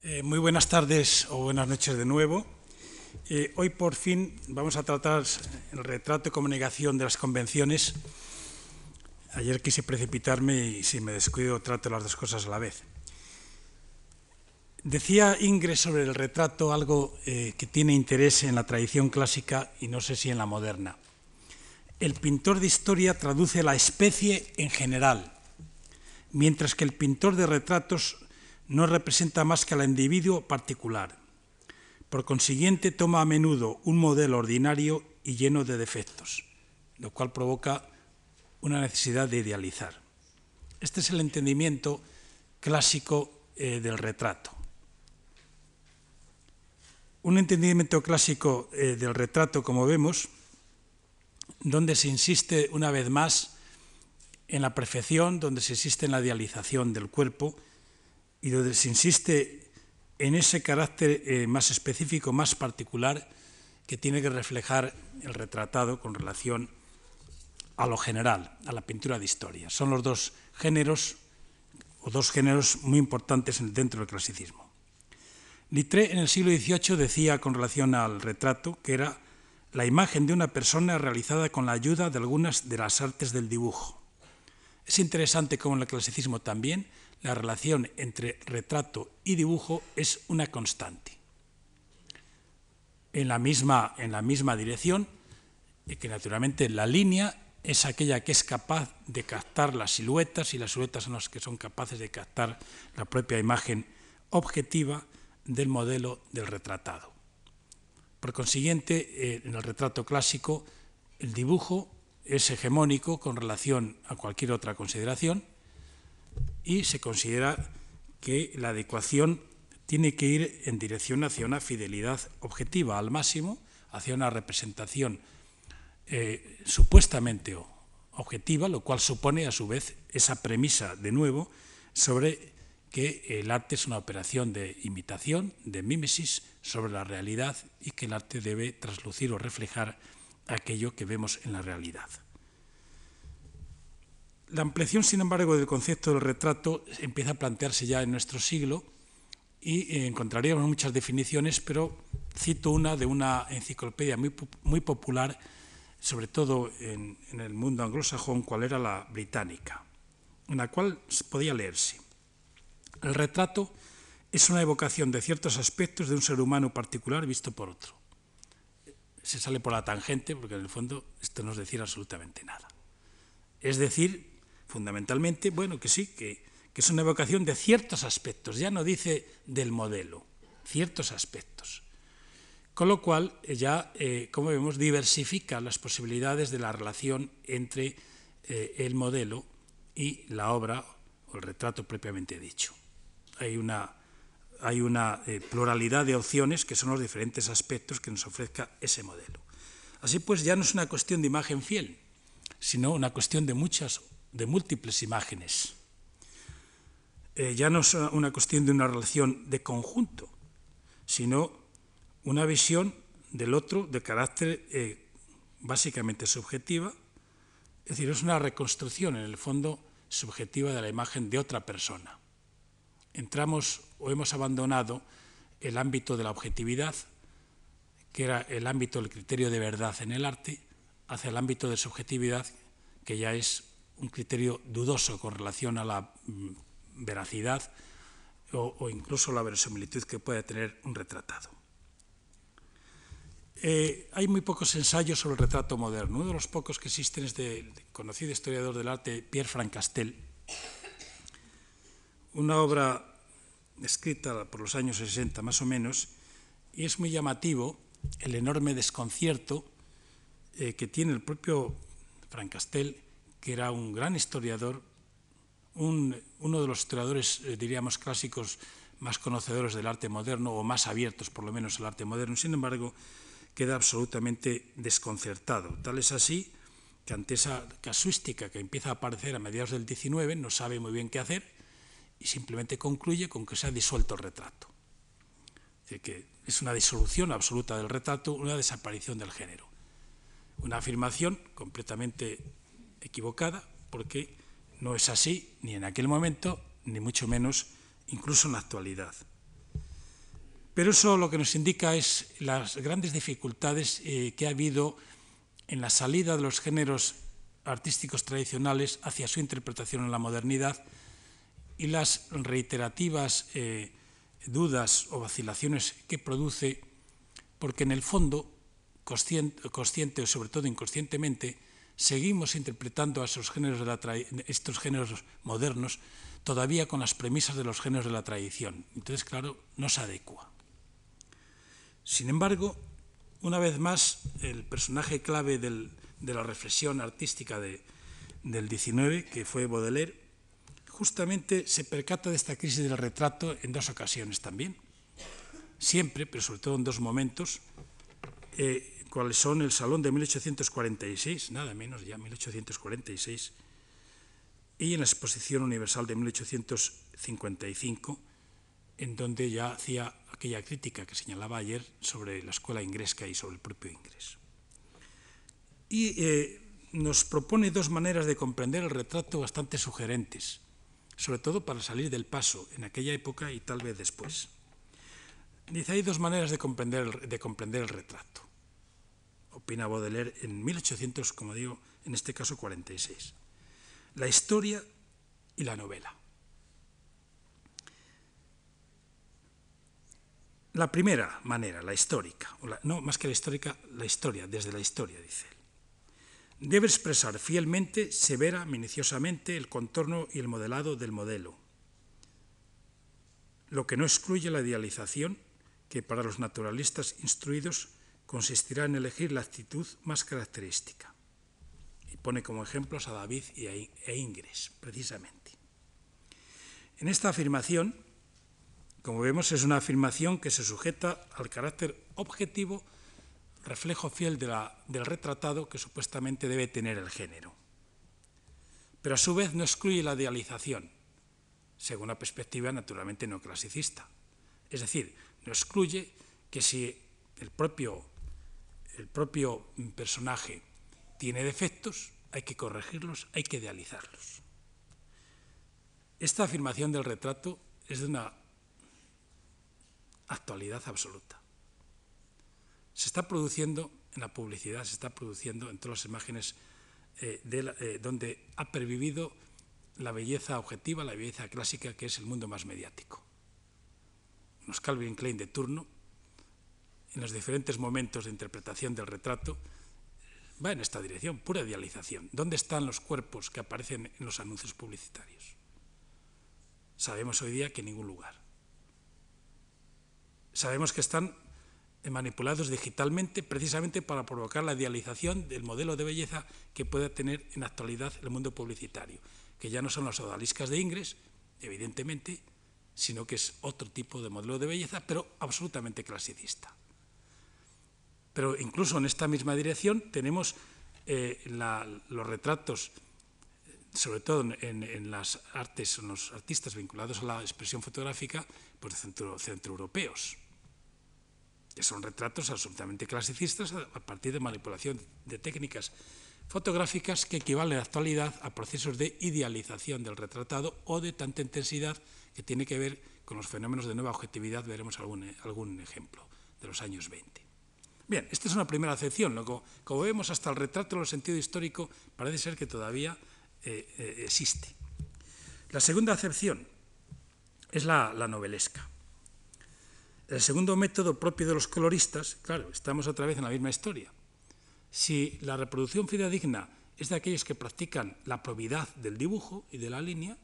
Eh, muy buenas tardes o buenas noches de nuevo. Eh, hoy por fin vamos a tratar el retrato y comunicación de las convenciones. Ayer quise precipitarme y si me descuido trato las dos cosas a la vez. Decía Ingres sobre el retrato algo eh, que tiene interés en la tradición clásica y no sé si en la moderna. El pintor de historia traduce la especie en general, mientras que el pintor de retratos no representa más que al individuo particular. Por consiguiente, toma a menudo un modelo ordinario y lleno de defectos, lo cual provoca una necesidad de idealizar. Este es el entendimiento clásico eh, del retrato. Un entendimiento clásico eh, del retrato, como vemos, donde se insiste una vez más en la perfección, donde se insiste en la idealización del cuerpo, y donde se insiste en ese carácter eh, más específico, más particular, que tiene que reflejar el retratado con relación a lo general, a la pintura de historia. Son los dos géneros, o dos géneros muy importantes dentro del clasicismo. Littré en el siglo XVIII decía con relación al retrato que era la imagen de una persona realizada con la ayuda de algunas de las artes del dibujo. Es interesante cómo en el clasicismo también la relación entre retrato y dibujo es una constante. En la misma, en la misma dirección, y que naturalmente la línea es aquella que es capaz de captar las siluetas y las siluetas son las que son capaces de captar la propia imagen objetiva del modelo del retratado. Por consiguiente, eh, en el retrato clásico, el dibujo es hegemónico con relación a cualquier otra consideración y se considera que la adecuación tiene que ir en dirección hacia una fidelidad objetiva al máximo, hacia una representación eh, supuestamente objetiva, lo cual supone a su vez esa premisa de nuevo sobre que el arte es una operación de imitación, de mímesis sobre la realidad y que el arte debe traslucir o reflejar aquello que vemos en la realidad. La ampliación, sin embargo, del concepto del retrato empieza a plantearse ya en nuestro siglo y eh, encontraríamos muchas definiciones, pero cito una de una enciclopedia muy, muy popular, sobre todo en, en el mundo anglosajón, cual era la británica, en la cual podía leerse. El retrato es una evocación de ciertos aspectos de un ser humano particular visto por otro. Se sale por la tangente porque en el fondo esto no es decir absolutamente nada. Es decir, fundamentalmente, bueno, que sí, que, es una evocación de ciertos aspectos, ya no dice del modelo, ciertos aspectos. Con lo cual, ya, eh, como vemos, diversifica las posibilidades de la relación entre eh, el modelo y la obra o el retrato propiamente dicho. Hay una, hay una eh, pluralidad de opciones que son los diferentes aspectos que nos ofrezca ese modelo. Así pues, ya no es una cuestión de imagen fiel, sino una cuestión de muchas de múltiples imágenes. Eh, ya no es una cuestión de una relación de conjunto, sino una visión del otro de carácter eh, básicamente subjetiva, es decir, es una reconstrucción en el fondo subjetiva de la imagen de otra persona. Entramos o hemos abandonado el ámbito de la objetividad, que era el ámbito del criterio de verdad en el arte, hacia el ámbito de subjetividad, que ya es un criterio dudoso con relación a la mm, veracidad o, incluso la verosimilitud que puede tener un retratado. Eh, hay muy pocos ensayos sobre el retrato moderno. Uno de los pocos que existen es del conocido historiador del arte Pierre Francastel, una obra escrita por los años 60 más o menos, y es muy llamativo el enorme desconcierto eh, que tiene el propio Francastel que era un gran historiador, uno de los historiadores, eh, diríamos, clásicos más conocedores del arte moderno, o más abiertos por lo menos al arte moderno, sin embargo, queda absolutamente desconcertado. Tal es así que ante esa casuística que empieza a aparecer a mediados del XIX, no sabe muy bien qué hacer y simplemente concluye con que se ha disuelto el retrato. Es que es una disolución absoluta del retrato, una desaparición del género. Una afirmación completamente equivocada, porque no es así ni en aquel momento, ni mucho menos incluso en la actualidad. Pero eso lo que nos indica es las grandes dificultades eh, que ha habido en la salida de los géneros artísticos tradicionales hacia su interpretación en la modernidad y las reiterativas eh, dudas o vacilaciones que produce, porque en el fondo, consciente, consciente o sobre todo inconscientemente, seguimos interpretando a estos géneros modernos todavía con las premisas de los géneros de la tradición. Entonces, claro, no se adecua. Sin embargo, una vez más, el personaje clave de la reflexión artística de, del 19, que fue Baudelaire, justamente se percata de esta crisis del retrato en dos ocasiones también. Siempre, pero sobre todo en dos momentos, eh, cuáles son el Salón de 1846, nada menos ya 1846, y en la Exposición Universal de 1855, en donde ya hacía aquella crítica que señalaba ayer sobre la escuela ingresca y sobre el propio ingreso. Y eh, nos propone dos maneras de comprender el retrato bastante sugerentes, sobre todo para salir del paso en aquella época y tal vez después. Dice, hay dos maneras de comprender el, de comprender el retrato. Opina Baudelaire en 1800, como digo, en este caso 46. La historia y la novela. La primera manera, la histórica, no más que la histórica, la historia, desde la historia, dice él. Debe expresar fielmente, severa, minuciosamente el contorno y el modelado del modelo, lo que no excluye la idealización, que para los naturalistas instruidos consistirá en elegir la actitud más característica. Y pone como ejemplos a David e Ingres, precisamente. En esta afirmación, como vemos, es una afirmación que se sujeta al carácter objetivo, reflejo fiel de la, del retratado que supuestamente debe tener el género. Pero a su vez no excluye la idealización, según una perspectiva naturalmente no clasicista. Es decir, no excluye que si el propio, el propio personaje tiene defectos, hay que corregirlos, hay que idealizarlos. Esta afirmación del retrato es de una actualidad absoluta. Se está produciendo en la publicidad, se está produciendo en todas las imágenes eh, eh, donde ha pervivido la belleza objetiva, la belleza clásica, que es el mundo más mediático. Los Calvin Klein de turno, en los diferentes momentos de interpretación del retrato, va en esta dirección, pura idealización. ¿Dónde están los cuerpos que aparecen en los anuncios publicitarios? Sabemos hoy día que en ningún lugar. Sabemos que están manipulados digitalmente precisamente para provocar la idealización del modelo de belleza que puede tener en actualidad el mundo publicitario, que ya no son las odaliscas de Ingres, evidentemente, sino que es otro tipo de modelo de belleza, pero absolutamente clasicista. Pero incluso en esta misma dirección tenemos eh, los retratos, sobre todo en, las artes, en los artistas vinculados a la expresión fotográfica, pues centro, centroeuropeos que son retratos absolutamente clasicistas a partir de manipulación de técnicas fotográficas que equivalen en la actualidad a procesos de idealización del retratado o de tanta intensidad que tiene que ver con los fenómenos de nueva objetividad, veremos algún, algún ejemplo de los años 20. Bien, esta es una primera acepción. Como vemos, hasta el retrato en el sentido histórico parece ser que todavía eh, eh, existe. La segunda acepción es la, la novelesca. El segundo método propio de los coloristas, claro, estamos otra vez en la misma historia. Si la reproducción fidedigna es de aquellos que practican la probidad del dibujo y de la línea,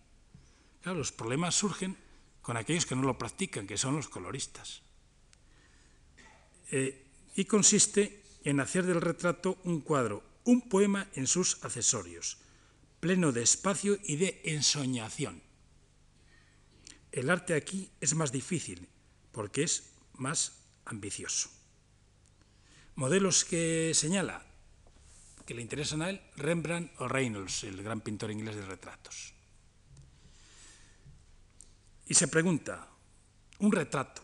claro, los problemas surgen con aquellos que no lo practican, que son los coloristas. Eh, y consiste en hacer del retrato un cuadro, un poema en sus accesorios, pleno de espacio y de ensoñación. El arte aquí es más difícil porque es más ambicioso. Modelos que señala que le interesan a él, Rembrandt o Reynolds, el gran pintor inglés de retratos. Y se pregunta, ¿un retrato?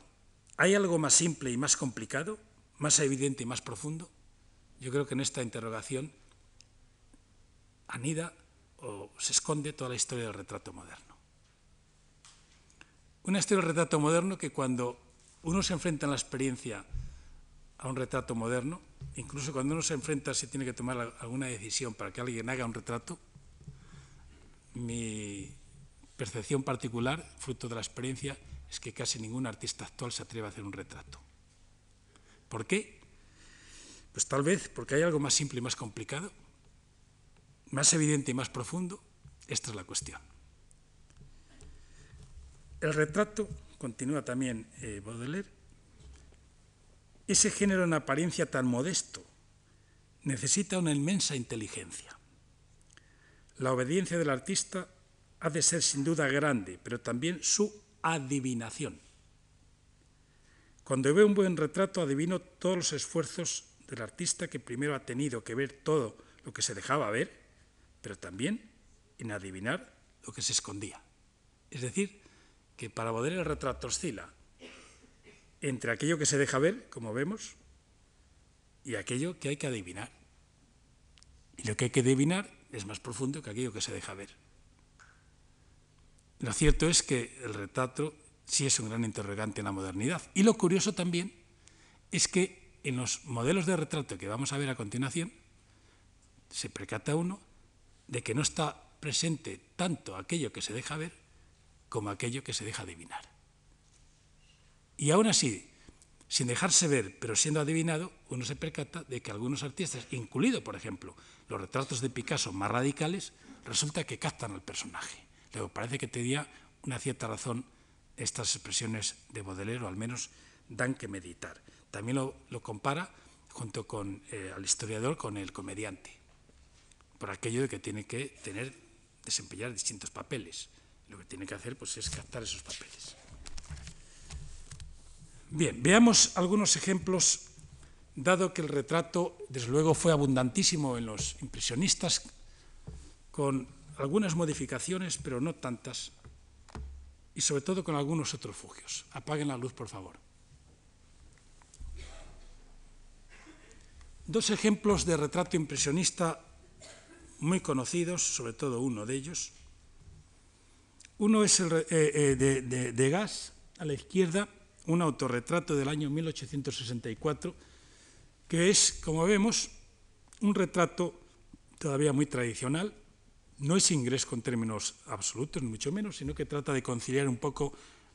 ¿Hay algo más simple y más complicado, más evidente y más profundo? Yo creo que en esta interrogación anida o se esconde toda la historia del retrato moderno. Una historia del retrato moderno que cuando uno se enfrenta en la experiencia a un retrato moderno, incluso cuando uno se enfrenta si tiene que tomar alguna decisión para que alguien haga un retrato, mi percepción particular, fruto de la experiencia, es que casi ningún artista actual se atreve a hacer un retrato. ¿Por qué? Pues tal vez porque hay algo más simple y más complicado, más evidente y más profundo. Esta es la cuestión. El retrato, continúa también eh, Baudelaire, ese género en apariencia tan modesto necesita una inmensa inteligencia. La obediencia del artista ha de ser sin duda grande, pero también su adivinación. Cuando veo un buen retrato adivino todos los esfuerzos del artista que primero ha tenido que ver todo lo que se dejaba ver, pero también en adivinar lo que se escondía. Es decir, que para poder el retrato oscila entre aquello que se deja ver, como vemos, y aquello que hay que adivinar. Y lo que hay que adivinar es más profundo que aquello que se deja ver. Lo cierto es que el retrato sí es un gran interrogante en la modernidad. Y lo curioso también es que en los modelos de retrato que vamos a ver a continuación, se precata uno de que no está presente tanto aquello que se deja ver como aquello que se deja adivinar. Y aún así, sin dejarse ver, pero siendo adivinado, uno se percata de que algunos artistas, incluido, por ejemplo, los retratos de Picasso más radicales, resulta que captan al personaje. Luego, parece que tenía una cierta razón estas expresiones de Baudelaire, al menos dan que meditar. También lo, compara, junto con eh, historiador, con el comediante, por aquello de que tiene que tener, desempeñar distintos papeles. Lo que tiene que hacer pues, es captar esos papeles. Bien, veamos algunos ejemplos, dado que el retrato, desde luego, fue abundantísimo en los impresionistas, con algunas modificaciones, pero no tantas, y sobre todo con algunos otros fugios. Apaguen la luz, por favor. Dos ejemplos de retrato impresionista muy conocidos, sobre todo uno de ellos. Uno es el eh, eh, de, de, de Gas, a la izquierda, un autorretrato del año 1864, que es, como vemos, un retrato todavía muy tradicional, no es ingreso en términos absolutos, ni mucho menos, sino que trata de conciliar un poco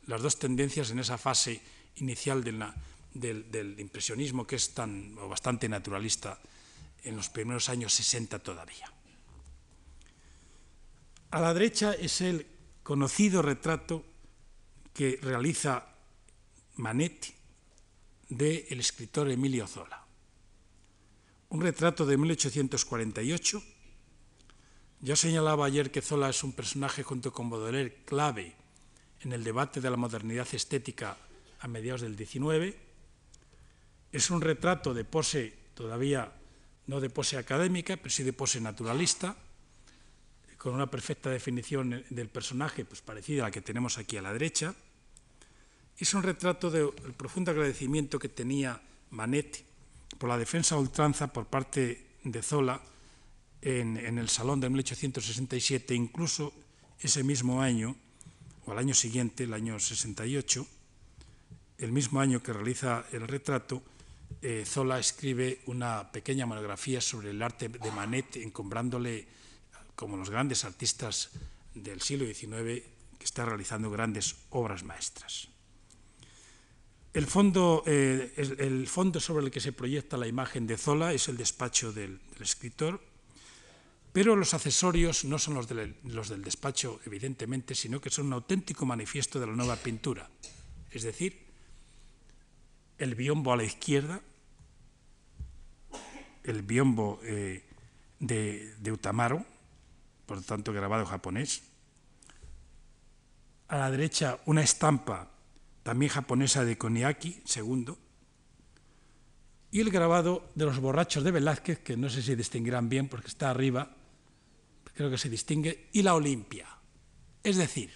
las dos tendencias en esa fase inicial del, impresionismo que es tan o bastante naturalista en los primeros años 60 todavía. A la derecha es el conocido retrato que realiza Manetti del escritor Emilio Zola. Un retrato de 1848 ya señalaba ayer que Zola es un personaje junto con Baudelaire clave en el debate de la modernidad estética a mediados del XIX. Es un retrato de pose todavía no de pose académica, pero sí de pose naturalista, con una perfecta definición del personaje, pues parecida a la que tenemos aquí a la derecha. Es un retrato del profundo agradecimiento que tenía Manet por la defensa a ultranza por parte de Zola en, el Salón de 1867, incluso ese mismo año, o al año siguiente, el año 68, el mismo año que realiza el retrato, eh, Zola escribe una pequeña monografía sobre el arte de Manet, encombrándole como los grandes artistas del siglo XIX que está realizando grandes obras maestras. El fondo, eh, el, fondo, sobre el que se proyecta la imagen de Zola es el despacho del escritor, pero los accesorios no son los del, despacho, evidentemente, sino que son un auténtico manifiesto de la nueva pintura. Es decir, el biombo a la izquierda, el biombo eh, de, Utamaro, por lo tanto grabado japonés. A la derecha una estampa también japonesa de Koniaki, segundo. Y el grabado de los borrachos de Velázquez, que no sé si distinguirán bien porque está arriba, creo que se distingue, y la Olimpia. Es decir,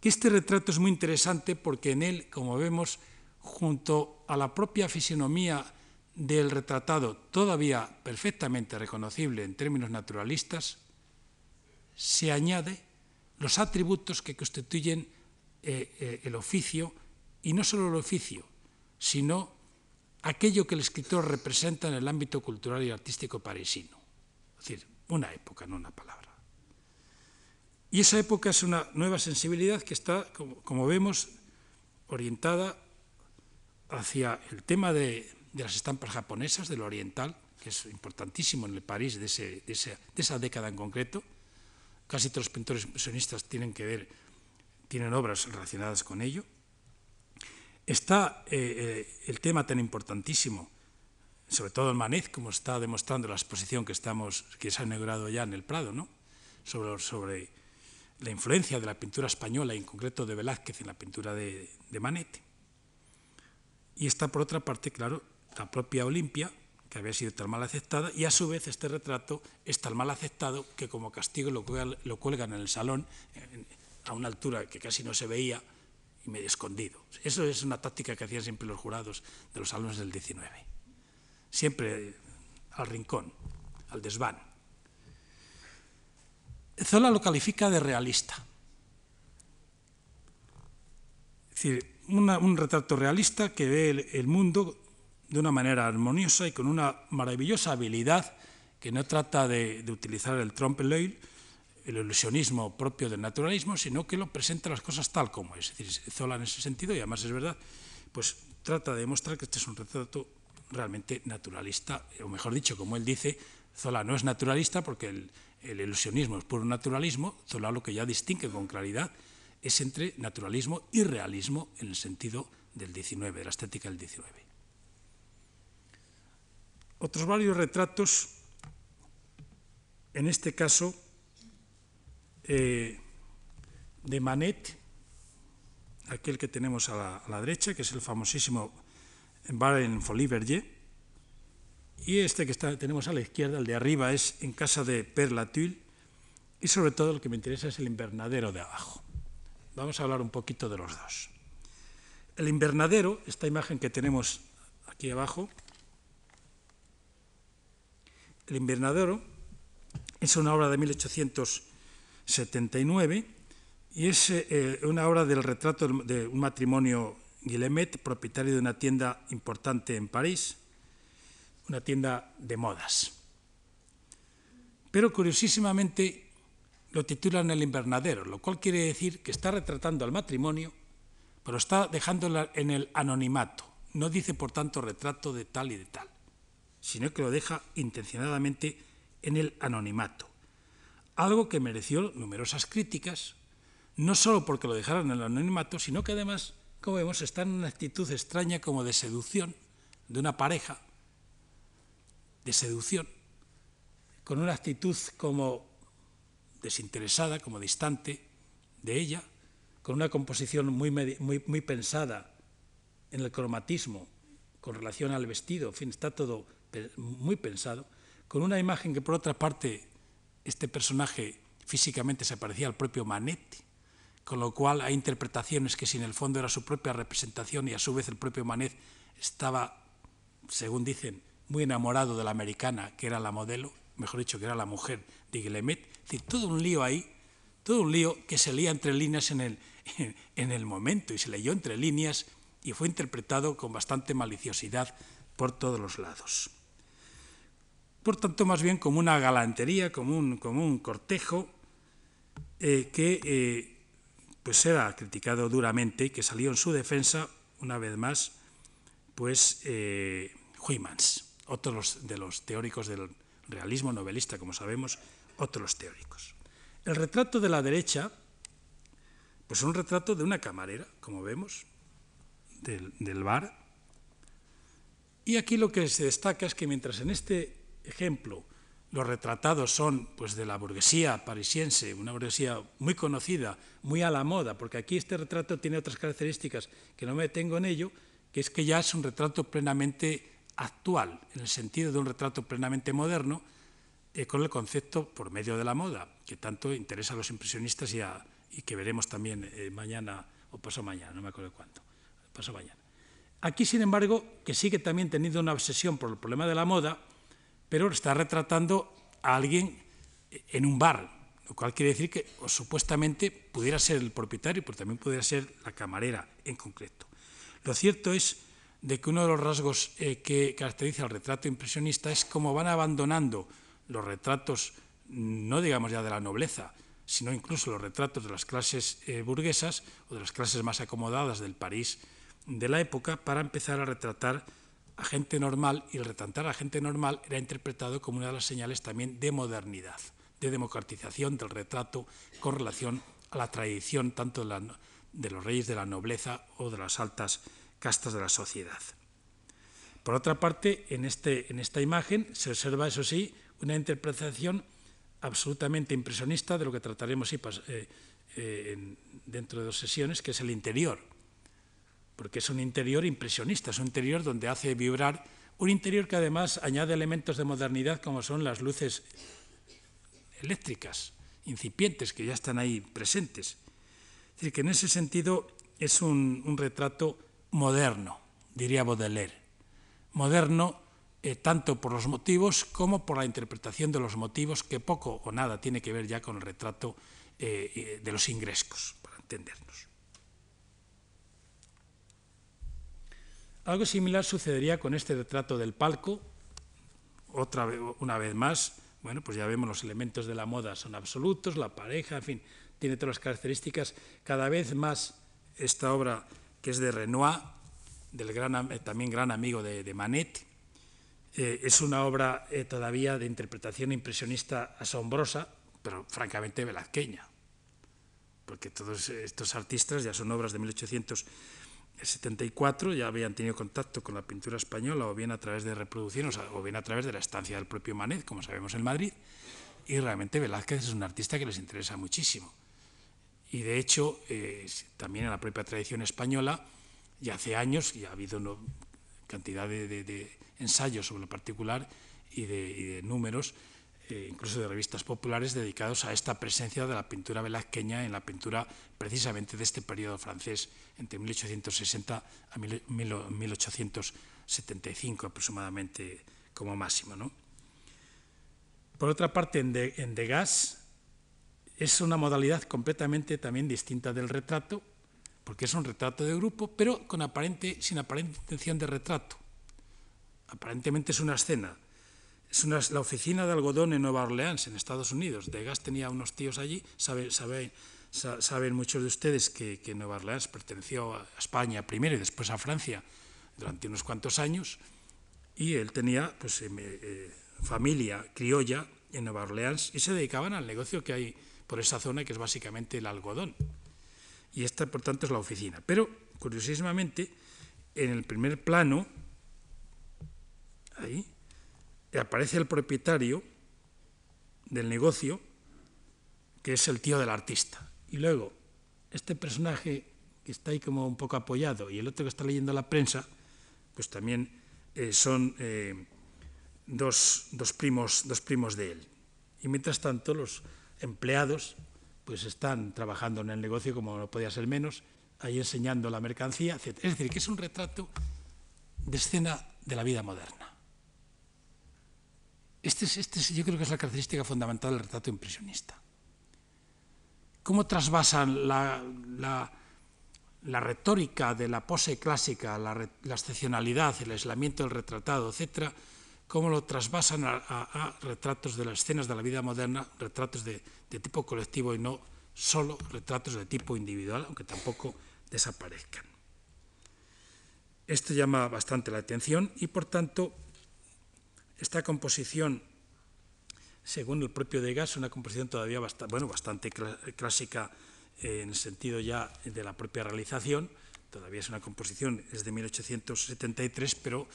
que este retrato es muy interesante porque en él, como vemos, junto a la propia fisionomía del retratado, todavía perfectamente reconocible en términos naturalistas, se añade los atributos que constituyen eh, eh, el oficio y no solo el oficio, sino aquello que el escritor representa en el ámbito cultural y artístico parisino. Es decir, una época, no una palabra. Y esa época es una nueva sensibilidad que está, como, vemos, orientada hacia el tema de, las estampas japonesas, de lo oriental, que es importantísimo en el París de, esa, década en concreto. Casi todos los pintores impresionistas tienen que ver, tienen obras relacionadas con ello. Está eh, eh, el tema tan importantísimo, sobre todo en Manet, como está demostrando la exposición que, estamos, que se ha inaugurado ya en el Prado, ¿no? sobre, sobre la influencia de la pintura española, y en concreto de Velázquez, en la pintura de, de Manet. Y está, por otra parte, claro, la propia Olimpia, que había sido tan mal aceptada, y a su vez este retrato es tan mal aceptado que como castigo lo, cuelgan en el salón a una altura que casi no se veía y medio escondido. Eso es una táctica que hacían siempre los jurados de los salones del 19. Siempre al rincón, al desván. Zola lo califica de realista. Es decir, un retrato realista que ve el, mundo de una manera armoniosa y con una maravillosa habilidad que no trata de, utilizar el trompe l'oeil, el ilusionismo propio del naturalismo, sino que lo presenta las cosas tal como es. Es decir, Zola en ese sentido, y además es verdad, pues trata de demostrar que este es un retrato realmente naturalista, o mejor dicho, como él dice, Zola no es naturalista porque el, el ilusionismo es puro naturalismo, Zola lo que ya distingue con claridad es entre naturalismo y realismo en el sentido del 19, de la estética del 19. Otros varios retratos, en este caso eh, de Manet, aquel que tenemos a la, derecha, que es el famosísimo Bar en Folie Verger, y este que tenemos a la izquierda, el de arriba, es en casa de Père Latulle, y sobre todo el que me interesa es el invernadero de abajo. Vamos a hablar un poquito de los dos. El invernadero, esta imagen que tenemos aquí abajo, el invernadero es una obra de 1879 y es eh, una obra del retrato de un matrimonio Guillemet, propietario de una tienda importante en París, una tienda de modas. Pero curiosísimamente lo titulan El invernadero, lo cual quiere decir que está retratando al matrimonio, pero está dejándolo en el anonimato. No dice, por tanto, retrato de tal y de tal, sino que lo deja intencionadamente en el anonimato. Algo que mereció numerosas críticas, no solo porque lo dejaron en el anonimato, sino que además, como vemos, está en una actitud extraña como de seducción de una pareja de seducción, con una actitud como desinteresada, como distante de ella, con una composición muy, muy, pensada en el cromatismo con relación al vestido, en fin, está todo muy pensado, con una imagen que por otra parte este personaje físicamente se parecía al propio Manet, con lo cual hay interpretaciones que si en el fondo era su propia representación y a su vez el propio Manet estaba, según dicen, muy enamorado de la americana, que era la modelo, mejor dicho, que era la mujer de Guillemet. Es decir, todo un lío ahí, todo un lío que se leía entre líneas en el, en el momento y se leyó entre líneas y fue interpretado con bastante maliciosidad por todos los lados. Por tanto, más bien como una galantería, como un, como un cortejo eh, que eh, pues era criticado duramente y que salió en su defensa, una vez más, pues eh, otros de los teóricos del realismo novelista, como sabemos, otros teóricos. El retrato de la derecha, pues es un retrato de una camarera, como vemos, del, del bar. Y aquí lo que se destaca es que mientras en este ejemplo los retratados son pues de la burguesía parisiense, una burguesía muy conocida, muy a la moda, porque aquí este retrato tiene otras características que no me detengo en ello, que es que ya es un retrato plenamente actual, en el sentido de un retrato plenamente moderno, eh, con el concepto por medio de la moda, que tanto interesa a los impresionistas y, que veremos también eh, mañana o paso mañana, no me acuerdo cuánto, paso mañana. Aquí, sin embargo, que sigue también teniendo una obsesión por el problema de la moda, pero está retratando a alguien en un bar, lo cual quiere decir que supuestamente pudiera ser el propietario, pero también pudiera ser la camarera en concreto. Lo cierto es de que uno de los rasgos eh, que caracteriza al retrato impresionista es cómo van abandonando los retratos, no digamos ya de la nobleza, sino incluso los retratos de las clases eh, burguesas o de las clases más acomodadas del París de la época para empezar a retratar a gente normal y el retratar a gente normal era interpretado como una de las señales también de modernidad, de democratización del retrato con relación a la tradición tanto de, los reyes de la nobleza o de las altas castas de la sociedad. Por otra parte, en, este, en esta imagen se observa, eso sí, una interpretación absolutamente impresionista de lo que trataremos eh, eh, dentro de dos sesiones, que es el interior, porque es un interior impresionista, es un interior donde hace vibrar, un interior que además añade elementos de modernidad como son las luces eléctricas, incipientes, que ya están ahí presentes. Es decir, que en ese sentido es un, retrato moderno, diría Baudelaire. Moderno eh, tanto por los motivos como por la interpretación de los motivos, que poco o nada tiene que ver ya con el retrato eh, eh, de los ingrescos, para entendernos. Algo similar sucedería con este retrato del palco, otra vez, una vez más, bueno, pues ya vemos los elementos de la moda son absolutos, la pareja, en fin, tiene todas las características. Cada vez más esta obra que es de Renoir, del gran, también gran amigo de, Manet, eh, es una obra eh, todavía de interpretación impresionista asombrosa, pero francamente velazqueña, porque todos estos artistas ya son obras de 1800 el 74 ya habían tenido contacto con la pintura española o bien a través de reproducciones o bien a través de la estancia del propio Manet, como sabemos en Madrid, y realmente Velázquez es un artista que les interesa muchísimo. Y de hecho, eh, también en la propia tradición española, ya hace años, ya ha habido cantidad de, ensayos sobre lo particular y de números, eh, incluso de revistas populares dedicados a esta presencia de la pintura velazqueña en la pintura precisamente de este periodo francés, entre 1860 a 1875 aproximadamente como máximo. Por otra parte, en, Degas es una modalidad completamente también distinta del retrato, porque es un retrato de grupo, pero con aparente, sin aparente intención de retrato. Aparentemente es una escena es la oficina de algodón en Nueva Orleans, en Estados Unidos. Degas tenía unos tíos allí. saben muchos de ustedes que, Nueva Orleans perteneció a España primero y después a Francia durante unos cuantos años. Y él tenía pues, em, eh, familia criolla en Nueva Orleans y se dedicaban al negocio que hay por esa zona, que es básicamente el algodón. Y esta, por tanto, es la oficina. Pero, curiosísimamente, en el primer plano, ahí, aparece el propietario del negocio, que es el tío del artista. Y luego, este personaje que está ahí como un poco apoyado y el otro que está leyendo la prensa, pues también eh, son eh, dos, primos, dos primos de él. Y mientras tanto, los empleados pues están trabajando en el negocio como no podía ser menos, ahí enseñando la mercancía, etc. Es decir, que es un retrato de escena de la vida moderna. Este, este yo creo que es la característica fundamental del retrato impresionista. ¿Cómo trasvasan la, retórica de la pose clásica, la, excepcionalidad, el aislamiento del retratado, etcétera? ¿Cómo lo trasvasan a, retratos de las escenas de la vida moderna, retratos de, de tipo colectivo y no solo retratos de tipo individual, aunque tampoco desaparezcan? Esto llama bastante la atención y, por tanto, esta composición, según el propio Degas, es una composición todavía bueno, bastante clásica en el sentido ya de la propia realización. Todavía es una composición, es de 1873, pero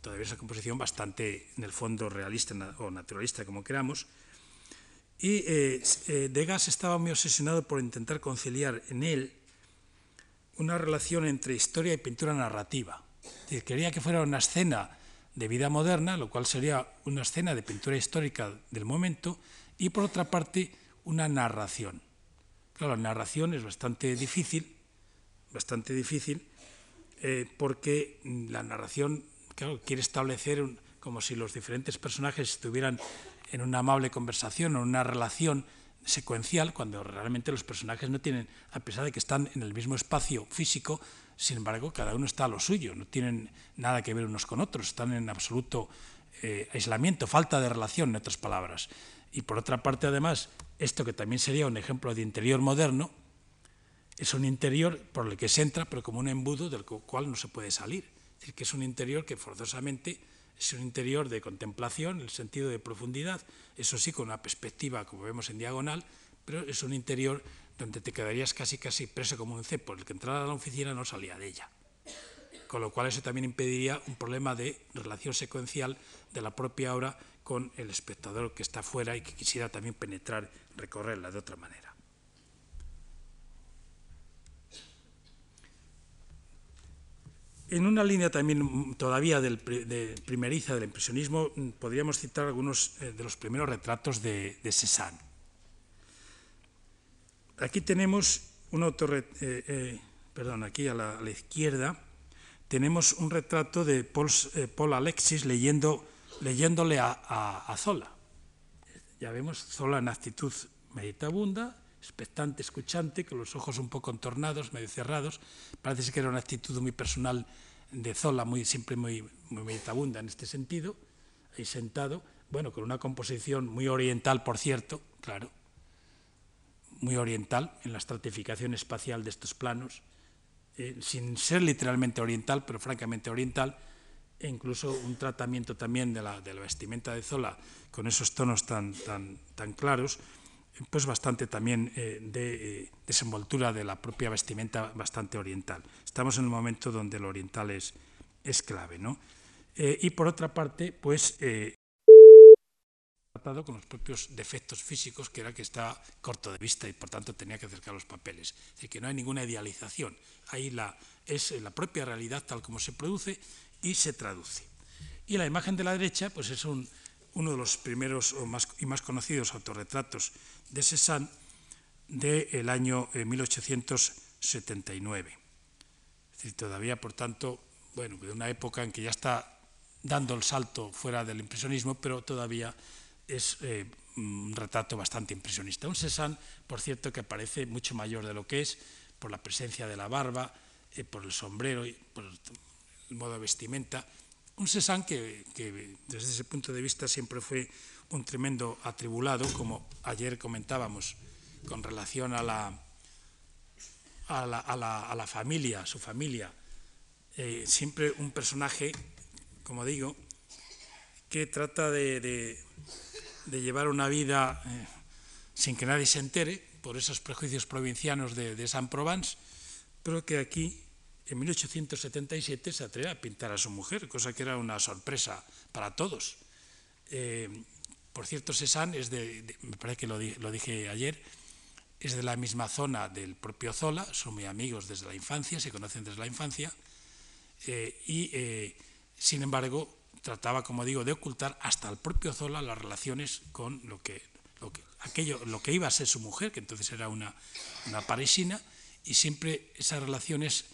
todavía es una composición bastante, en el fondo, realista o naturalista, como queramos. Y eh, eh, Degas estaba muy obsesionado por intentar conciliar en él una relación entre historia y pintura narrativa. quería que fuera una escena de vida moderna, lo cual sería una escena de pintura histórica del momento, y por otra parte una narración. Claro, la narración es bastante difícil, bastante difícil, eh, porque la narración quiere establecer como si los diferentes personajes estuvieran en una amable conversación o una relación secuencial, cuando realmente los personajes no tienen, a pesar de que están en el mismo espacio físico, Sin embargo, cada uno está a lo suyo, no tienen nada que ver unos con otros, están en absoluto eh, aislamiento, falta de relación, en otras palabras. Y por otra parte, además, esto que también sería un ejemplo de interior moderno, es un interior por el que se entra, pero como un embudo del cual no se puede salir. Es decir, que es un interior que forzosamente es un interior de contemplación, en el sentido de profundidad, eso sí, con una perspectiva, como vemos en diagonal, pero es un interior donde te quedarías casi casi preso como un cepo, el que entrara a la oficina no salía de ella. Con lo cual eso también impediría un problema de relación secuencial de la propia obra con el espectador que está fuera y que quisiera también penetrar, recorrerla de otra manera. En una línea también todavía del, de primeriza del impresionismo, mm, podríamos citar algunos eh, de los primeros retratos de, de Cézanne. Aquí tenemos un autor, eh, eh, perdón, aquí a la, izquierda, tenemos un retrato de Paul, eh, Alexis leyendo, leyéndole a, Zola. Ya vemos Zola en actitud meditabunda, expectante, escuchante, con los ojos un poco entornados, medio cerrados. Parece que era una actitud muy personal de Zola, muy, siempre muy, muy meditabunda en este sentido, ahí sentado, bueno, con una composición muy oriental, por cierto, claro, muy oriental en la estratificación espacial de estos planos, eh, sin ser literalmente oriental, pero francamente oriental, e incluso un tratamiento también de la, de la vestimenta de Zola con esos tonos tan, tan, tan claros, pues bastante también eh, de eh, desenvoltura de la propia vestimenta bastante oriental. Estamos en un momento donde lo oriental es, es clave. ¿no? Eh, y por otra parte, pues tratado con los propios defectos físicos, que era que está corto de vista y por tanto tenía que acercar los papeles. Es decir, que no hay ninguna idealización. Ahí la, es la propia realidad tal como se produce y se traduce. Y la imagen de la derecha, pues es un, uno de los primeros y más conocidos autorretratos de Cézanne del año 1879. Eh, es decir, todavía, por tanto, bueno, de una época en que ya está dando el salto fuera del impresionismo, pero todavía es eh, un retrato bastante impresionista. Un Cézanne, por cierto, que parece mucho mayor de lo que es, por la presencia de la barba, eh, por el sombrero y por el modo de vestimenta, un Cézanne que, desde ese punto de vista siempre fue un tremendo atribulado, como ayer comentábamos, con relación a la, a la, a la, a la familia, su familia. Eh, siempre un personaje, como digo, que trata de, de llevar una vida eh, sin que nadie se entere, por esos prejuicios provincianos de, de San Provence, pero que aquí en 1877 se atreve a pintar a su mujer, cosa que era una sorpresa para todos. Eh, por cierto, Cézanne es de, parece que lo, di, lo, dije ayer, es de la misma zona del propio Zola, son muy amigos desde la infancia, se conocen desde la infancia, eh, y eh, sin embargo trataba, como digo, de ocultar hasta el propio Zola las relaciones con lo que, lo que, aquello, lo que iba a ser su mujer, que entonces era una, una parisina, y siempre esas relaciones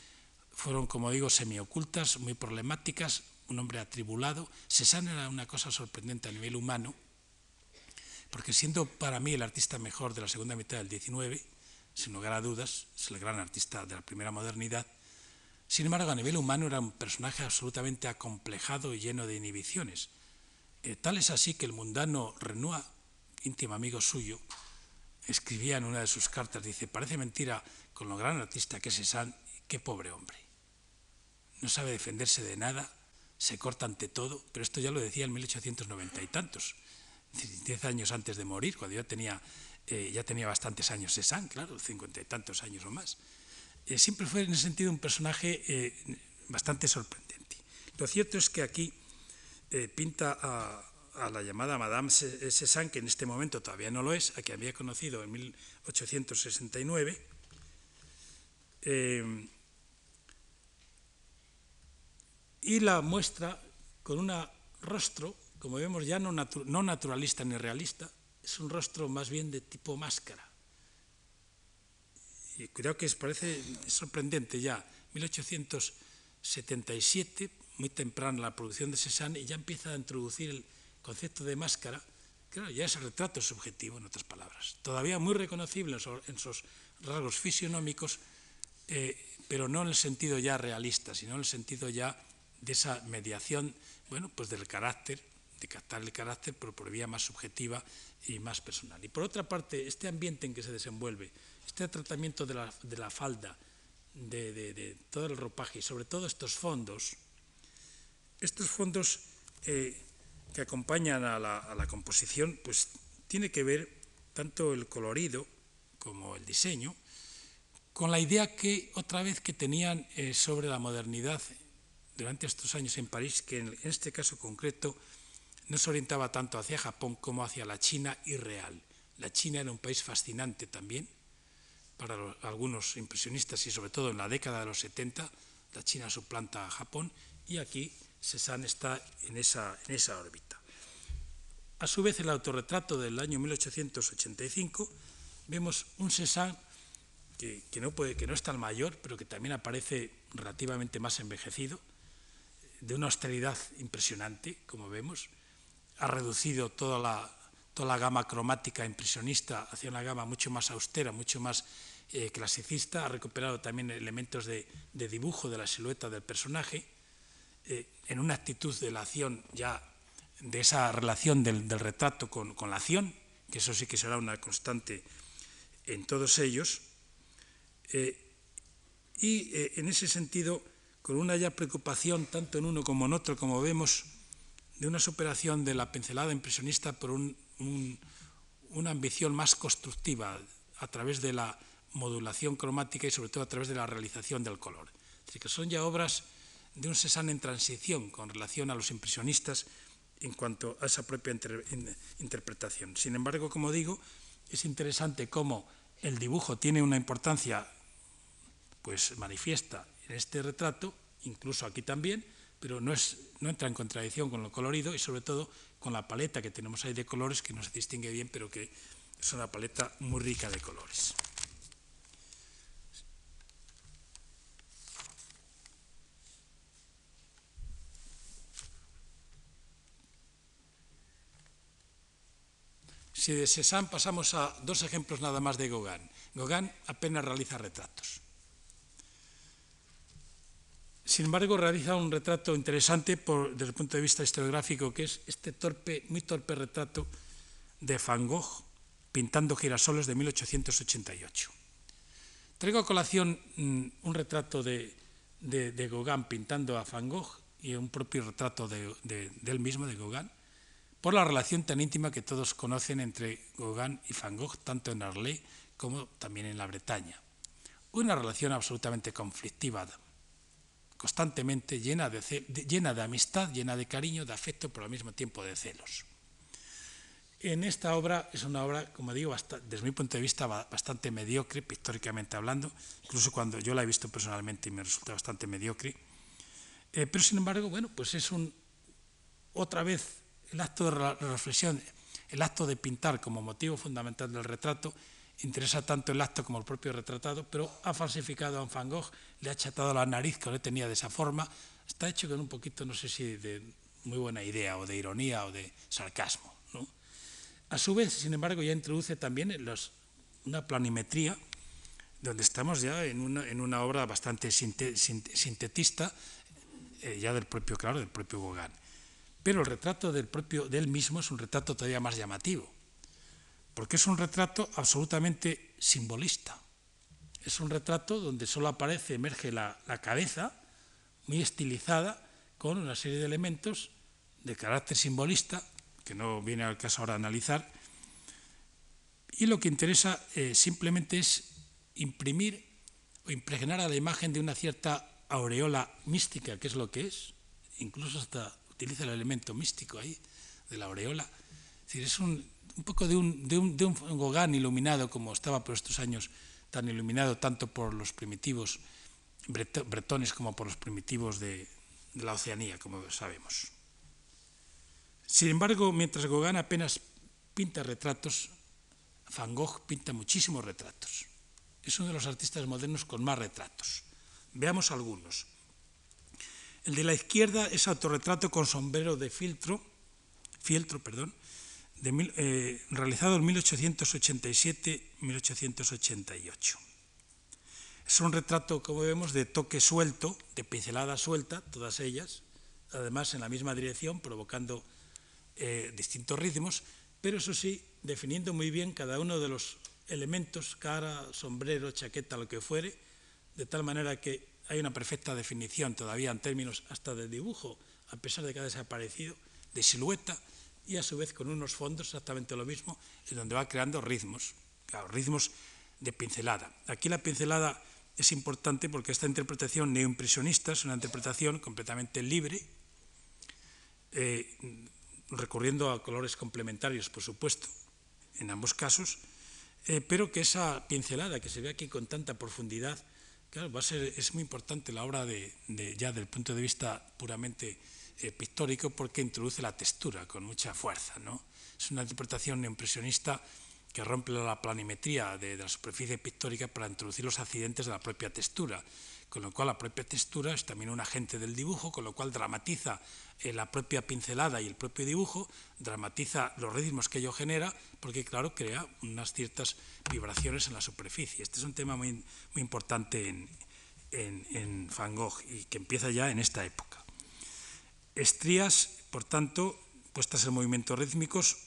fueron, como digo, semiocultas, muy problemáticas, un hombre atribulado. Cézanne era una cosa sorprendente a nivel humano, porque siendo para mí el artista mejor de la segunda mitad del XIX, sin lugar a dudas, es el gran artista de la primera modernidad, sin embargo, a nivel humano era un personaje absolutamente acomplejado y lleno de inhibiciones. Eh, tal es así que el mundano Renoir, íntimo amigo suyo, escribía en una de sus cartas, dice, parece mentira con lo gran artista que es Cézanne, qué pobre hombre no sabe defenderse de nada, se corta ante todo, pero esto ya lo decía en 1890 y tantos, diez años antes de morir, cuando ya tenía, eh, ya tenía bastantes años Cézanne, claro, cincuenta y tantos años o más. Eh, siempre fue en ese sentido un personaje eh, bastante sorprendente. Lo cierto es que aquí eh, pinta a, la llamada Madame Cézanne, que en este momento todavía no lo es, a quien había conocido en 1869, eh, y la muestra con un rostro, como vemos, ya no naturalista ni realista, es un rostro más bien de tipo máscara. Y cuidado que os parece sorprendente ya, 1877, muy temprano la producción de Cézanne, y ya empieza a introducir el concepto de máscara, claro, ya es retrato subjetivo, en otras palabras. Todavía muy reconocible en sus rasgos fisionómicos, eh, pero no en el sentido ya realista, sino en el sentido ya de esa mediación, bueno, pues del carácter, de captar el carácter, pero por vía más subjetiva y más personal. Y por otra parte, este ambiente en que se desenvuelve, este tratamiento de la, falda, de, todo el ropaje y sobre todo estos fondos, estos fondos eh, que acompañan a la, a la composición, pues tiene que ver tanto el colorido como el diseño, con la idea que otra vez que tenían eh, sobre la modernidad durante estos años en París, que en, este caso concreto no se orientaba tanto hacia Japón como hacia la China irreal. La China era un país fascinante también para algunos impresionistas y sobre todo en la década de los 70 la China suplanta a Japón y aquí Cézanne está en esa, órbita. A su vez, el autorretrato del año 1885 vemos un Cézanne que, no puede, que no es tan mayor, pero que también aparece relativamente más envejecido, de una austeridad impresionante, como vemos. Ha reducido toda la, toda la gama cromática impresionista hacia una gama mucho más austera, mucho más eh, clasicista. Ha recuperado también elementos de, dibujo de la silueta del personaje, eh, en una actitud de la acción ya, de esa relación del, retrato con, la acción, que eso sí que será una constante en todos ellos, eh, y en ese sentido, con una ya preocupación tanto en uno como en otro, como vemos, de una superación de la pincelada impresionista por una ambición más constructiva a través de la modulación cromática y sobre todo a través de la realización del color. Es que son ya obras de un Cézanne en transición con relación a los impresionistas en cuanto a esa propia interpretación. Sin embargo, como digo, es interesante cómo el dibujo tiene una importancia pues manifiesta en este retrato, incluso aquí también, pero no, es, no entra en contradicción con lo colorido y sobre todo con la paleta que tenemos ahí de colores que no se distingue bien, pero que es una paleta muy rica de colores. Si de Cézanne pasamos a dos ejemplos nada más de Gauguin. Gauguin apenas realiza retratos. Sin embargo, realiza un retrato interesante desde el punto de vista historiográfico, que es este torpe, muy torpe retrato de Van Gogh pintando girasoles de 1888. Traigo a colación mm, un retrato de, Gauguin pintando a Van Gogh y un propio retrato de, él mismo, de Gauguin, por la relación tan íntima que todos conocen entre Gauguin y Van Gogh, tanto en Arles como también en la Bretaña. Una relación absolutamente conflictiva, constantemente llena de, llena de amistad, llena de cariño, de afecto, pero al mismo tiempo de celos. En esta obra es una obra, como digo, desde mi punto de vista bastante mediocre, pictóricamente hablando, incluso cuando yo la he visto personalmente y me resulta bastante mediocre. Eh, pero sin embargo, bueno, pues es un, otra vez el acto de reflexión, el acto de pintar como motivo fundamental del retrato interesa tanto el acto como el propio retratado, pero ha falsificado a Van Gogh, le ha achatado la nariz que no tenía de esa forma. Está hecho con un poquito, no sé si de muy buena idea, o de ironía, o de sarcasmo. A su vez, sin embargo, ya introduce también una planimetría, donde estamos ya en una, obra bastante sintetista, eh, ya del propio, claro, del propio Gauguin. Pero el retrato del propio, de él mismo es un retrato todavía más llamativo porque es un retrato absolutamente simbolista. Es un retrato donde solo aparece, emerge la, cabeza, muy estilizada, con una serie de elementos de carácter simbolista, que no viene al caso ahora analizar, y lo que interesa eh, simplemente es imprimir o impregnar a la imagen de una cierta aureola mística, que es lo que es, incluso hasta utiliza el elemento místico ahí, de la aureola. Es decir, es un, un poco de un, de, un, de un Gauguin iluminado como estaba por estos años tan iluminado tanto por los primitivos bretones como por los primitivos de, de la Oceanía, como sabemos. Sin embargo, mientras Gauguin apenas pinta retratos, Van Gogh pinta muchísimos retratos. Es uno de los artistas modernos con más retratos. Veamos algunos. El de la izquierda es autorretrato con sombrero de filtro, fieltro, perdón, eh, realizado en 1887-1888. Es un retrato, como vemos, de toque suelto, de pincelada suelta, todas ellas, además en la misma dirección, provocando eh, distintos ritmos, pero eso sí, definiendo muy bien cada uno de los elementos, cara, sombrero, chaqueta, lo que fuere, de tal manera que hay una perfecta definición todavía en términos hasta de dibujo, a pesar de que ha desaparecido, de silueta, y a su vez con unos fondos exactamente lo mismo, en donde va creando ritmos, ritmos de pincelada. Aquí la pincelada es importante porque esta interpretación neoimpresionista es una interpretación completamente libre, eh, recurriendo a colores complementarios, por supuesto, en ambos casos, eh, pero que esa pincelada que se ve aquí con tanta profundidad, claro, va a ser, es muy importante la obra de, ya del punto de vista puramente eh, pictórico porque introduce la textura con mucha fuerza. ¿no? Es una interpretación neoimpresionista que rompe la planimetría de, la superficie pictórica para introducir los accidentes de la propia textura, con lo cual la propia textura es también un agente del dibujo, con lo cual dramatiza eh, la propia pincelada y el propio dibujo, dramatiza los ritmos que ello genera, porque claro, crea unas ciertas vibraciones en la superficie. Este es un tema muy, importante en Van Gogh y que empieza ya en esta época. Estrías, por tanto, puestas en movimientos rítmicos,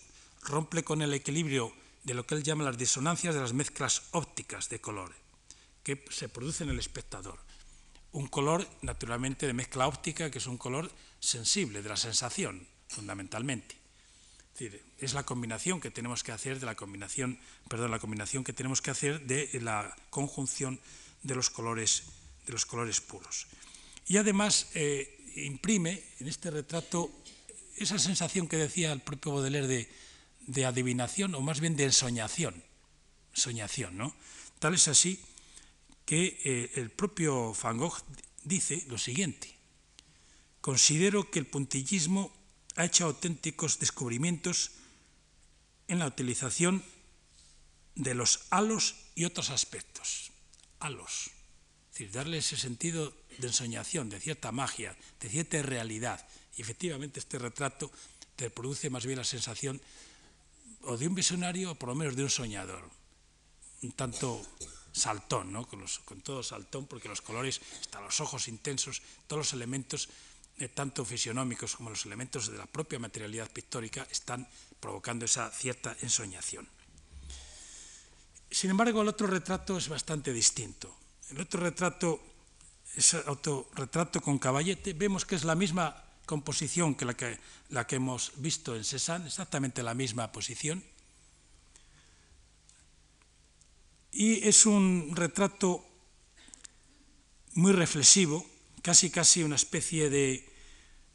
rompe con el equilibrio de lo que él llama las disonancias de las mezclas ópticas de colores que se produce en el espectador. Un color, naturalmente, de mezcla óptica, que es un color sensible, de la sensación, fundamentalmente. Es, decir, es la combinación que tenemos que hacer de la combinación, perdón, la combinación que tenemos que hacer de la conjunción de los colores, de los colores puros. Y además eh, imprime en este retrato esa sensación que decía el propio Baudelaire de, de adivinación o más bien de ensoñación. Soñación, ¿no? Tal es así que eh, el propio Van Gogh dice lo siguiente. Considero que el puntillismo ha hecho auténticos descubrimientos en la utilización de los halos y otros aspectos. Halos. Es decir, darle ese sentido de ensoñación, de cierta magia, de cierta realidad. Y efectivamente este retrato te produce más bien la sensación o de un visionario o por lo menos de un soñador, un tanto saltón, ¿no? con, todo saltón, porque los colores, hasta los ojos intensos, todos los elementos, eh, tanto fisionómicos como los elementos de la propia materialidad pictórica, están provocando esa cierta ensoñación. Sin embargo, el otro retrato es bastante distinto. El otro retrato, ese autorretrato con caballete, vemos que es la misma composición que la que, la que hemos visto en Cézanne, exactamente la misma posición. Y es un retrato muy reflexivo, casi casi una especie de,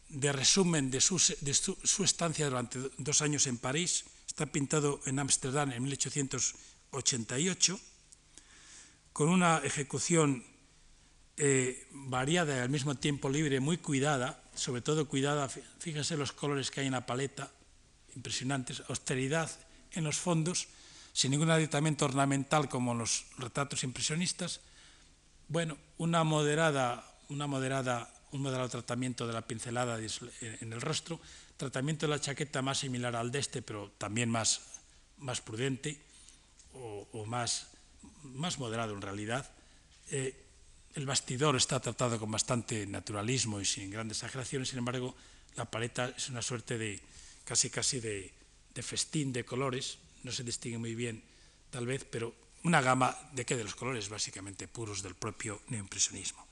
de resumen de, su, de su, estancia durante dos años en París. Está pintado en Ámsterdam en 1888, con una ejecución eh, variada y al mismo tiempo libre, muy cuidada, sobre todo cuidada, fíjense los colores que hay en la paleta, impresionantes, austeridad en los fondos, sin ningún aditamento ornamental como los retratos impresionistas, bueno, una moderada, una moderada, un moderado tratamiento de la pincelada en el rostro, tratamiento de la chaqueta más similar al de este, pero también más, más prudente o, o más, más moderado en realidad. Eh, el bastidor está tratado con bastante naturalismo y sin grandes exageraciones, sin embargo, la paleta es una suerte de casi casi de, festín de colores, no se distingue muy bien tal vez, pero una gama de qué de los colores básicamente puros del propio neoimpresionismo.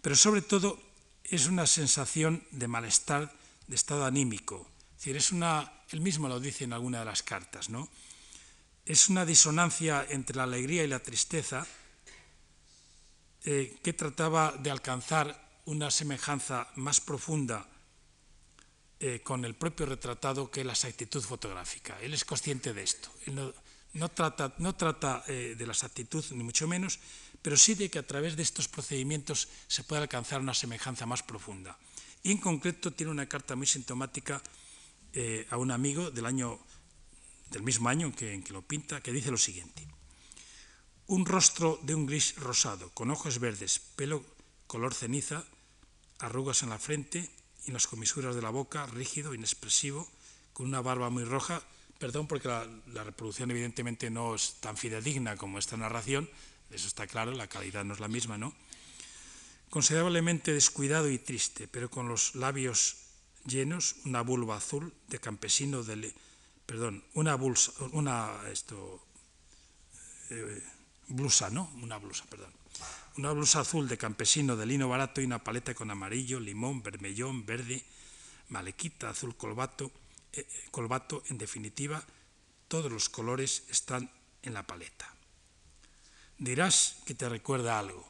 Pero sobre todo es una sensación de malestar, de estado anímico. Es es una, él mismo lo dice en alguna de las cartas, ¿no? Es una disonancia entre la alegría y la tristeza eh, que trataba de alcanzar una semejanza más profunda eh, con el propio retratado que la exactitud fotográfica. Él es consciente de esto. No, trata, eh, de la exactitud, ni mucho menos, pero sí de que a través de estos procedimientos se puede alcanzar una semejanza más profunda. Y en concreto tiene una carta muy sintomática a un amigo del año del mismo año en que lo pinta, que dice lo siguiente un rostro de un gris rosado, con ojos verdes, pelo color ceniza, arrugas en la frente y en las comisuras de la boca, rígido, inexpresivo, con una barba muy roja. Perdón porque la, reproducción evidentemente no es tan fidedigna como esta narración, eso está claro, la calidad no es la misma, ¿no? Considerablemente descuidado y triste, pero con los labios llenos, una vulva azul de campesino de, perdón, una bolsa, una esto, eh, blusa, ¿no? Una blusa, perdón. Una blusa azul de campesino de lino barato y una paleta con amarillo, limón, vermellón, verde, malequita, azul colbato, eh, eh, colbato, en definitiva, todos los colores están en la paleta. Dirás que te recuerda algo.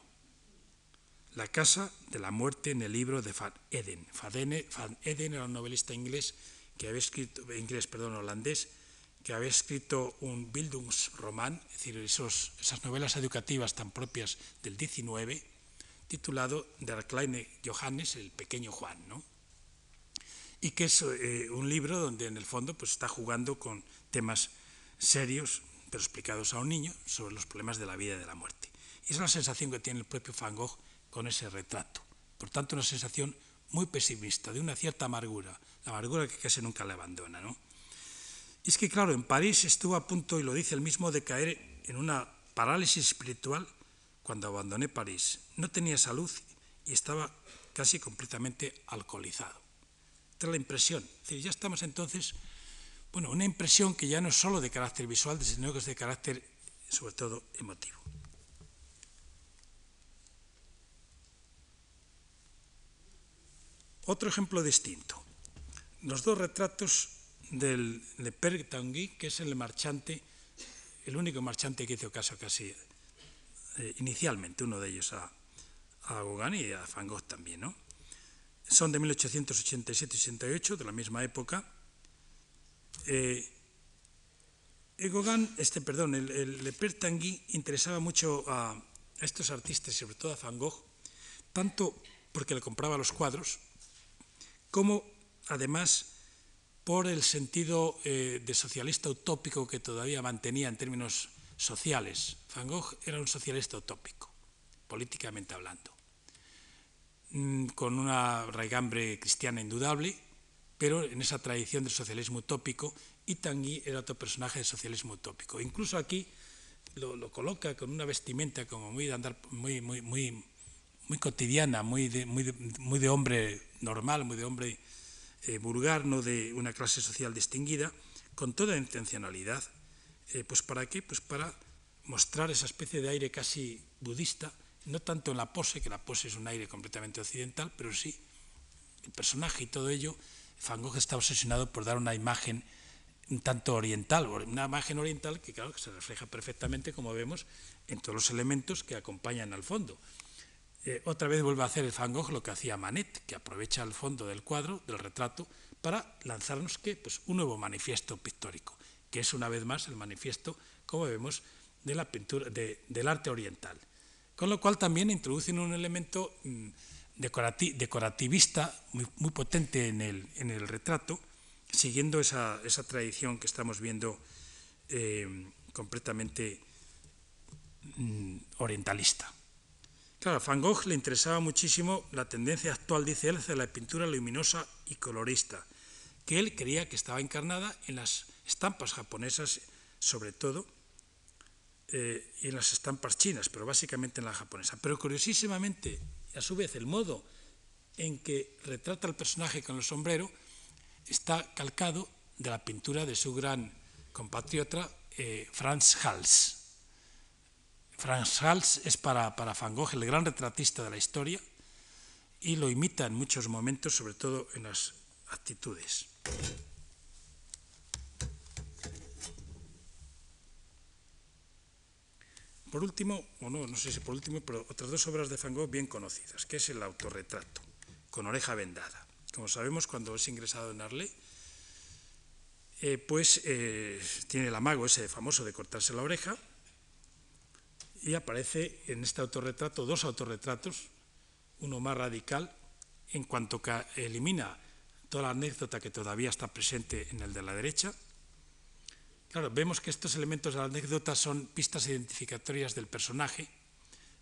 La casa de la muerte en el libro de Van Eden. Van Eden era un novelista inglés que había escrito, inglés, perdón, holandés, que había escrito un Bildungsroman, es decir, esas novelas educativas tan propias del 19, titulado Der kleine Johannes, el pequeño Juan, ¿no? Y que es eh, un libro donde en el fondo pues, está jugando con temas serios, pero explicados a un niño, sobre los problemas de la vida y de la muerte. Es la sensación que tiene el propio Van Gogh con ese retrato. Por tanto, una sensación muy pesimista, de una cierta amargura, la amargura que casi nunca le abandona. ¿no? Es que, claro, en París estuvo a punto, y lo dice él mismo, de caer en una parálisis espiritual cuando abandoné París. No tenía salud y estaba casi completamente alcoholizado. Esta es la impresión. Es decir, ya estamos entonces, bueno, una impresión que ya no es solo de carácter visual, sino que es de carácter, sobre todo, emotivo. Otro ejemplo distinto. Los dos retratos del Le Père Tanguy, que es el marchante, el único marchante que hizo caso casi eh, inicialmente, uno de ellos a, a Gauguin y a Van Gogh también, ¿no? Son de 1887-88, de la misma época. Eh, Gauguin, este, perdón, el, el Le interesaba mucho a, a estos artistas, sobre todo a Van Gogh, tanto porque le compraba los cuadros, como además por el sentido eh, de socialista utópico que todavía mantenía en términos sociales. Van Gogh era un socialista utópico, políticamente hablando, mm, con una raigambre cristiana indudable, pero en esa tradición del socialismo utópico, y Tanguy era otro personaje del socialismo utópico. Incluso aquí lo, lo coloca con una vestimenta como muy de andar, muy, muy, muy, cotidiana, muy de hombre normal, muy de hombre eh, no de una clase social distinguida, con toda intencionalidad. Eh, pues ¿Para qué? Pues para mostrar esa especie de aire casi budista, no tanto en la pose, que la pose es un aire completamente occidental, pero sí el personaje y todo ello. Van Gogh está obsesionado por dar una imagen un tanto oriental, una imagen oriental que claro que se refleja perfectamente, como vemos, en todos los elementos que acompañan al fondo. Eh, otra vez vuelve a hacer el Van Gogh lo que hacía Manet, que aprovecha el fondo del cuadro, del retrato, para lanzarnos ¿qué? Pues un nuevo manifiesto pictórico, que es una vez más el manifiesto, como vemos, de la pintura, de, del arte oriental. Con lo cual también introducen un elemento decorati, decorativista muy, potente en el, en el, retrato, siguiendo esa, esa, tradición que estamos viendo eh, completamente mmm, orientalista. Claro, a Van Gogh le interesaba muchísimo la tendencia actual, dice él, hacia la pintura luminosa y colorista, que él creía que estaba encarnada en las estampas japonesas, sobre todo, eh, y en las estampas chinas, pero básicamente en la japonesa. Pero curiosísimamente, a su vez, el modo en que retrata al personaje con el sombrero está calcado de la pintura de su gran compatriota eh, Franz Hals. Franz Hals es para, para Van Gogh el gran retratista de la historia y lo imita en muchos momentos, sobre todo en las actitudes. Por último, o no, no sé si por último, pero otras dos obras de Van Gogh bien conocidas, que es el autorretrato, con oreja vendada. Como sabemos, cuando es ingresado en Arlé, eh, pues eh, tiene el amago ese famoso de cortarse la oreja, y aparece en este autorretrato dos autorretratos, uno más radical, en cuanto que elimina toda la anécdota que todavía está presente en el de la derecha. Claro, vemos que estos elementos de la anécdota son pistas identificatorias del personaje,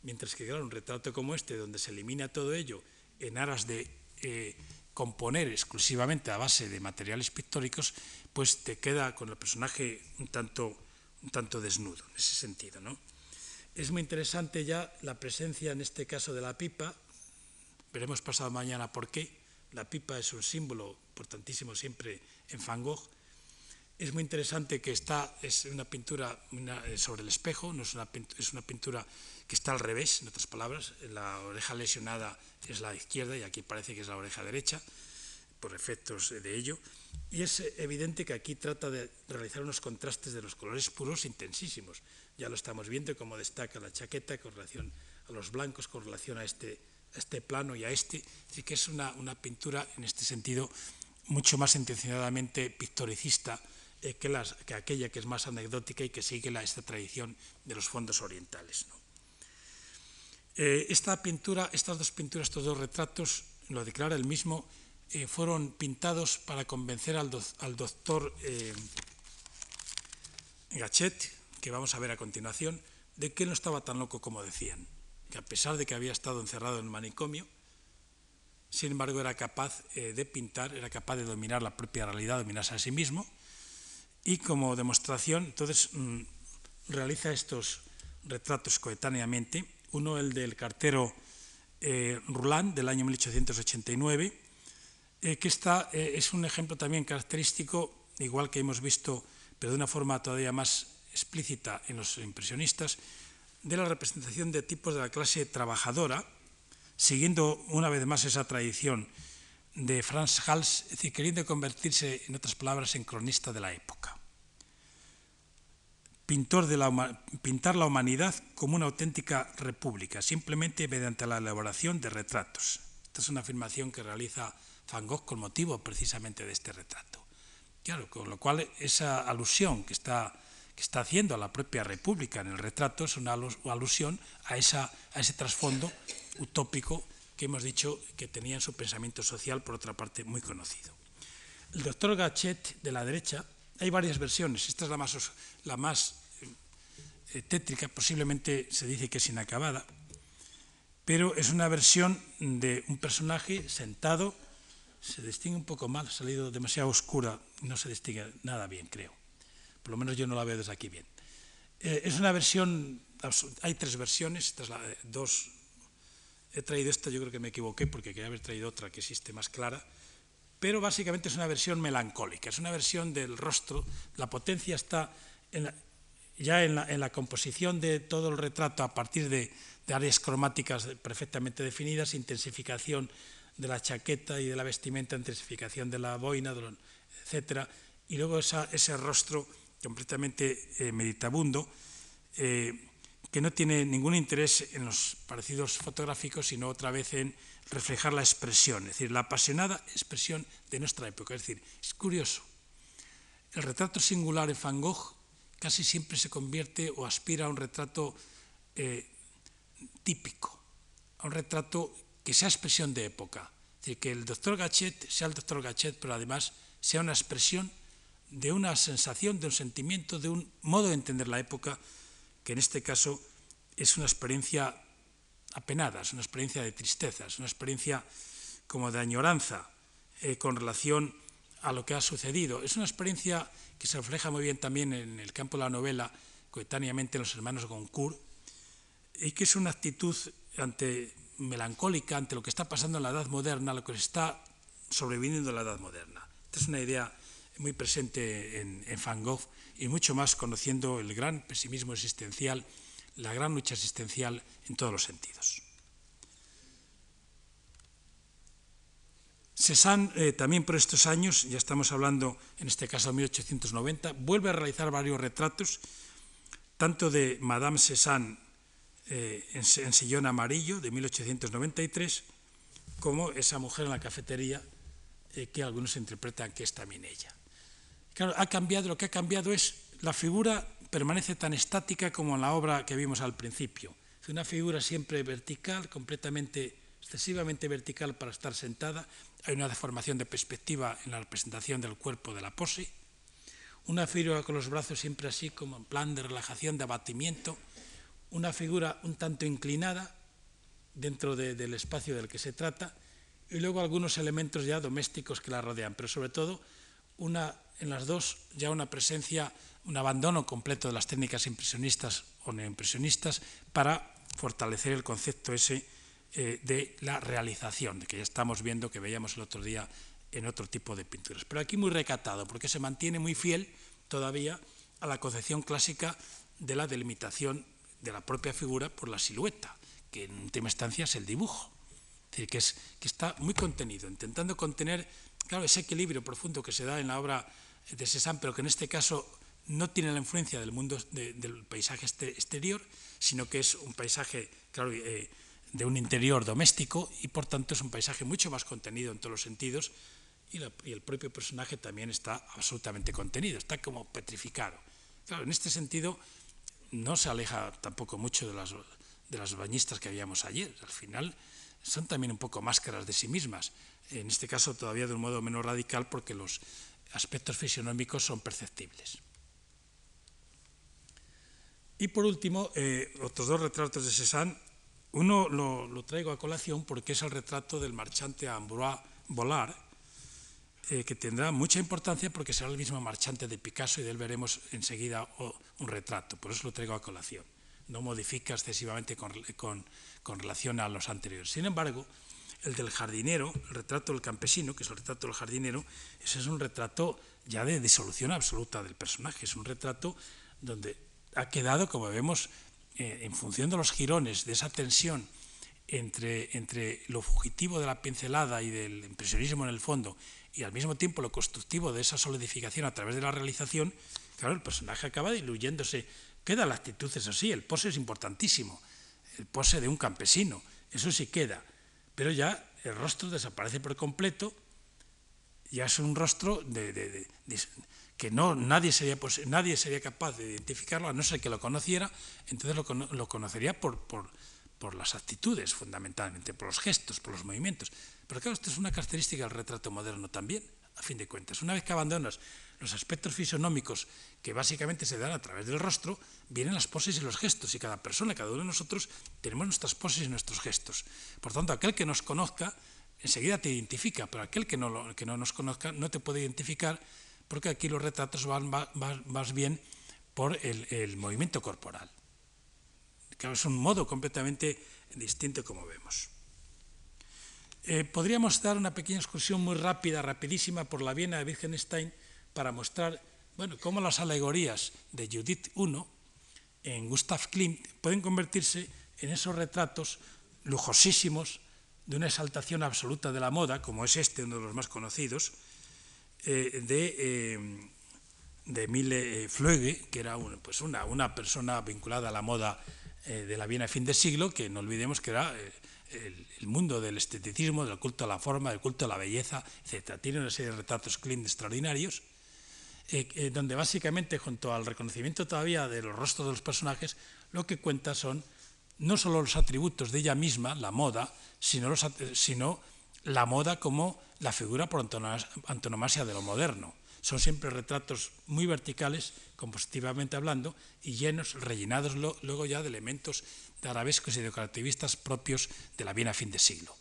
mientras que claro, un retrato como este, donde se elimina todo ello en aras de eh, componer exclusivamente a base de materiales pictóricos, pues te queda con el personaje un tanto, un tanto desnudo en ese sentido, ¿no? Es muy interesante ya la presencia en este caso de la pipa. Veremos pasado mañana por qué. La pipa es un símbolo importantísimo siempre en Van Gogh. Es muy interesante que está, es una pintura eh, sobre el espejo, no es una, es una pintura que está al revés, en otras palabras, la oreja lesionada es la izquierda y aquí parece que es la oreja derecha, por efectos de ello. Y es evidente que aquí trata de realizar unos contrastes de los colores puros intensísimos. Ya lo estamos viendo como destaca la chaqueta con relación a los blancos, con relación a este, este plano y a este. Así que es una, pintura en este sentido mucho más intencionadamente pictoricista eh, que, aquella que es más anecdótica y que sigue la, esta tradición de los fondos orientales. Eh, esta pintura, estas dos pinturas, estos dos retratos, lo declara el mismo, eh, fueron pintados para convencer al, do, al doctor Gachet, que vamos a ver a continuación, de que no estaba tan loco como decían, que a pesar de que había estado encerrado en el manicomio, sin embargo era capaz eh, de pintar, era capaz de dominar la propia realidad, dominarse a sí mismo, y como demostración, entonces mmm, realiza estos retratos coetáneamente, uno el del cartero eh, del año 1889, eh, que está, eh, es un ejemplo también característico, igual que hemos visto, pero de una forma todavía más explícita en los impresionistas, de la representación de tipos de la clase trabajadora, siguiendo una vez más esa tradición de Franz Hals, es decir, queriendo convertirse, en otras palabras, en cronista de la época. Pintor de la, pintar la humanidad como una auténtica república, simplemente mediante la elaboración de retratos. Esta es una afirmación que realiza Van Gogh con motivo precisamente de este retrato. Claro, con lo cual esa alusión que está que está haciendo a la propia República en el retrato es una alusión a, ese trasfondo utópico que hemos dicho que tenía en su pensamiento social, por otra parte, muy conocido. El doctor Gachet, de la derecha, hay varias versiones, esta es la más, la más eh, tétrica, posiblemente se dice que es inacabada, pero es una versión de un personaje sentado, se distingue un poco mal, ha salido demasiado oscura, no se distingue nada bien, creo por lo menos yo no la veo desde aquí bien. Eh, es una versión, hay tres versiones, esta es la, dos, he traído esta, yo creo que me equivoqué porque quería haber traído otra que existe más clara, pero básicamente es una versión melancólica, es una versión del rostro, la potencia está en la, ya en la, en la, composición de todo el retrato a partir de, de áreas cromáticas perfectamente definidas, intensificación de la chaqueta y de la vestimenta, intensificación de la boina, etcétera, y luego esa, ese rostro completamente eh, meditabundo, eh, que no tiene ningún interés en los parecidos fotográficos, sino otra vez en reflejar la expresión, es decir, la apasionada expresión de nuestra época. Es decir, es curioso, el retrato singular en Van Gogh casi siempre se convierte o aspira a un retrato eh, típico, a un retrato que sea expresión de época. Es decir, que el doctor Gachet sea el doctor Gachet, pero además sea una expresión de una sensación, de un sentimiento, de un modo de entender la época, que en este caso es una experiencia apenada, es una experiencia de tristeza, es una experiencia como de añoranza eh, con relación a lo que ha sucedido. Es una experiencia que se refleja muy bien también en el campo de la novela, coetáneamente en los hermanos Goncourt, y que es una actitud ante, melancólica ante lo que está pasando en la edad moderna, lo que está sobreviviendo en la edad moderna. Esta es una idea muy presente en, en, Van Gogh y mucho más conociendo el gran pesimismo existencial, la gran lucha existencial en todos los sentidos. Cézanne, eh, también por estos años, ya estamos hablando en este caso de 1890, vuelve a realizar varios retratos, tanto de Madame Cézanne eh, en, sillón amarillo de 1893, como esa mujer en la cafetería, eh, que algunos interpretan que es también ella. Claro, ha cambiado, lo que ha cambiado es la figura permanece tan estática como en la obra que vimos al principio. Es una figura siempre vertical, completamente, excesivamente vertical para estar sentada. Hay una deformación de perspectiva en la representación del cuerpo de la pose. Una figura con los brazos siempre así, como en plan de relajación, de abatimiento. Una figura un tanto inclinada dentro de, del espacio del que se trata. Y luego algunos elementos ya domésticos que la rodean, pero sobre todo una en las dos ya una presencia un abandono completo de las técnicas impresionistas o neoimpresionistas para fortalecer el concepto ese eh, de la realización, que ya estamos viendo, que veíamos el otro día en otro tipo de pinturas. Pero aquí muy recatado, porque se mantiene muy fiel todavía a la concepción clásica de la delimitación de la propia figura por la silueta, que en última instancia es el dibujo. Es decir, que, es, que está muy contenido, intentando contener, claro, ese equilibrio profundo que se da en la obra de Cézanne, pero que en este caso no tiene la influencia del mundo del paisaje este, exterior, sino que es un paisaje, claro, eh, de un interior doméstico y por tanto es un paisaje mucho más contenido en todos los sentidos y, el propio personaje también está absolutamente contenido, está como petrificado. Claro, en este sentido no se aleja tampoco mucho de las, de las bañistas que habíamos ayer. Al final son también un poco máscaras de sí mismas. En este caso todavía de un modo menos radical porque los aspectos fisionómicos son perceptibles. Y por último, eh, otros dos retratos de Cézanne. Uno lo, traigo a colación porque es el retrato del marchante Ambroise Vollard, eh, que tendrá mucha importancia porque será el mismo marchante de Picasso y de él veremos enseguida un retrato. Por eso lo traigo a colación. No modifica excesivamente con, con relación a los anteriores. Sin embargo, el del jardinero, el retrato del campesino, que es el retrato del jardinero, ese es un retrato ya de disolución absoluta del personaje. Es un retrato donde ha quedado, como vemos, eh, en función de los girones, de esa tensión entre, entre lo fugitivo de la pincelada y del impresionismo en el fondo, y al mismo tiempo lo constructivo de esa solidificación a través de la realización, claro, el personaje acaba diluyéndose. Queda la actitud, eso sí, el pose es importantísimo, el pose de un campesino, eso sí queda, pero ya el rostro desaparece por completo, ya es un rostro de que no, nadie, sería, nadie sería capaz de identificarlo, a no ser que lo conociera, entonces lo, conocería por, por, por, las actitudes, fundamentalmente, por los gestos, por los movimientos. Pero claro, esto es una característica del retrato moderno también, a fin de cuentas. Una vez que abandonas los aspectos fisionómicos que básicamente se dan a través del rostro, vienen las poses y los gestos, y cada persona, cada uno de nosotros, tenemos nuestras poses y nuestros gestos. Por tanto, aquel que nos conozca, enseguida te identifica, pero aquel que no, que no nos conozca no te puede identificar porque aquí los retratos van más bien por el, movimiento corporal. Claro, es un modo completamente distinto como vemos. Eh, podríamos dar una pequeña excursión muy rápida, rapidísima, por la Viena de Wittgenstein para mostrar bueno, cómo las alegorías de Judith I en Gustav Klimt pueden convertirse en esos retratos lujosísimos de una exaltación absoluta de la moda, como es este, uno de los más conocidos, eh, de, eh, de Emile Flöge, que era pues una, una, persona vinculada a la moda eh, de la Viena a fin de siglo, que no olvidemos que era el, mundo del esteticismo, del culto a la forma, del culto a la belleza, etc. Tiene una serie de retratos Klimt extraordinarios, donde básicamente, junto al reconocimiento todavía de los rostros de los personajes, lo que cuenta son no solo los atributos de ella misma, la moda, sino, sino la moda como la figura por antonomasia de lo moderno. Son siempre retratos muy verticales, compositivamente hablando, y llenos, rellenados luego ya de elementos de arabescos y decorativistas propios de la Viena a fin de siglo.